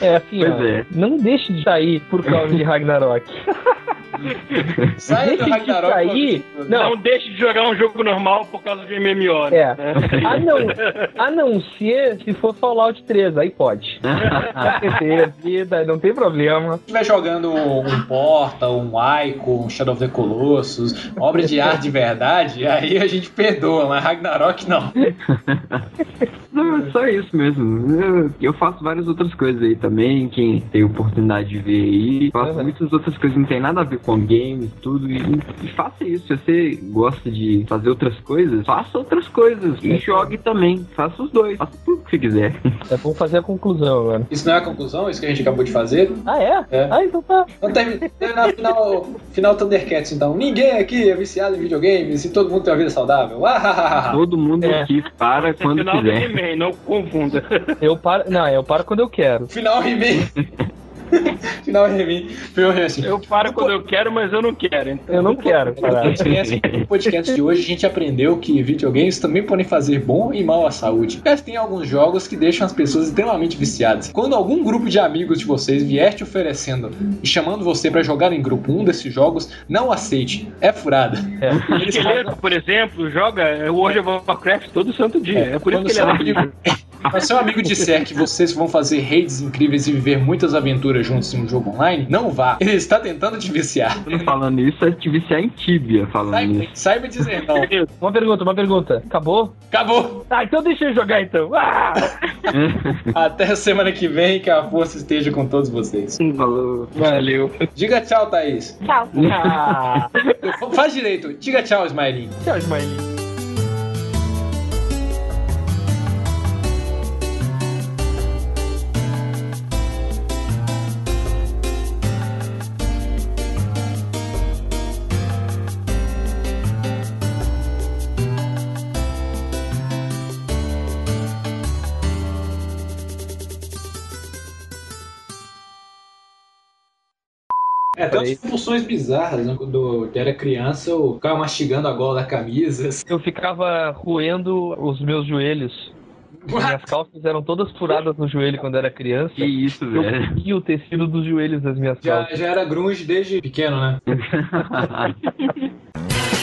Speaker 8: É assim,
Speaker 5: Pois
Speaker 8: ó,
Speaker 5: é.
Speaker 8: não deixe de sair por causa de Ragnarok.
Speaker 2: Sai do Ragnarok.
Speaker 8: sair.
Speaker 4: Não.
Speaker 8: Não,
Speaker 4: deixe de jogar um jogo normal por causa de MMO.
Speaker 8: É.
Speaker 4: né?
Speaker 8: A não, a não ser se for Fallout 3, aí pode. Vida, não tem problema.
Speaker 2: Se estiver jogando um Portal, um Ico, um Shadow of the Colossus, obra de arte de verdade, aí a gente perdoa, mas Ragnarok não.
Speaker 5: Não, é só isso mesmo. Eu, eu faço várias outras coisas aí também. Quem tem oportunidade de ver aí. Faço
Speaker 8: Uhum.
Speaker 5: muitas outras coisas que não tem nada a ver com games, tudo. E, e faça isso. Se você gosta de fazer outras coisas, faça outras coisas. E jogue também. Faça os dois. Faça tudo que você quiser.
Speaker 8: É bom fazer a conclusão agora.
Speaker 2: Isso não é a conclusão, isso que a gente acabou de fazer?
Speaker 8: Ah, é?
Speaker 2: É.
Speaker 8: Ah, então tá.
Speaker 2: Vamos terminar terminar final, final Thundercats, então. Ninguém aqui é viciado em videogames e todo mundo tem uma vida saudável. Ah, ah, ah, ah.
Speaker 5: Todo mundo
Speaker 8: É.
Speaker 5: aqui para quando
Speaker 4: Final do
Speaker 5: quiser.
Speaker 4: He-Man, não confunda.
Speaker 8: Eu paro. Não, eu paro quando eu quero.
Speaker 2: Final He-Man. Final Remy. Final Remy assim.
Speaker 4: Eu paro quando eu quero, mas eu não quero. Então eu não quero parar.
Speaker 2: No podcast de hoje a gente aprendeu que videogames também podem fazer bom e mal à saúde. Mas tem alguns jogos que deixam as pessoas extremamente viciadas. Quando algum grupo de amigos de vocês vier te oferecendo e chamando você pra jogar em grupo um desses jogos, não aceite. É furada.
Speaker 4: O esqueleto, por exemplo, joga World of Warcraft todo santo dia. É, por isso que ele é
Speaker 2: Mas seu amigo disser que vocês vão fazer raids incríveis e viver muitas aventuras juntos em um jogo online, não vá. Ele está tentando te viciar.
Speaker 5: Falando isso, é te viciar em tíbia falando
Speaker 2: Saiba,
Speaker 5: isso.
Speaker 2: saiba dizer não.
Speaker 3: Uma pergunta, uma pergunta. Acabou?
Speaker 2: Acabou.
Speaker 4: Ah, então deixa eu jogar então. Ah!
Speaker 2: Até a semana que vem, que a força esteja com todos vocês.
Speaker 5: Falou.
Speaker 4: Valeu.
Speaker 2: Diga tchau, Thaís.
Speaker 6: Tchau.
Speaker 4: Ah.
Speaker 2: Faz direito. Diga tchau, Smiley.
Speaker 4: Tchau, Smiley.
Speaker 2: Umas funções bizarras, né? Quando eu era criança, eu ficava mastigando a gola da camisa.
Speaker 3: Eu ficava roendo os meus joelhos. Minhas calças eram todas furadas no joelho quando era criança.
Speaker 5: Que isso,
Speaker 3: Eu
Speaker 5: velho.
Speaker 3: comia o tecido dos joelhos das minhas
Speaker 2: Já,
Speaker 3: calças.
Speaker 2: já era grunge desde pequeno, né?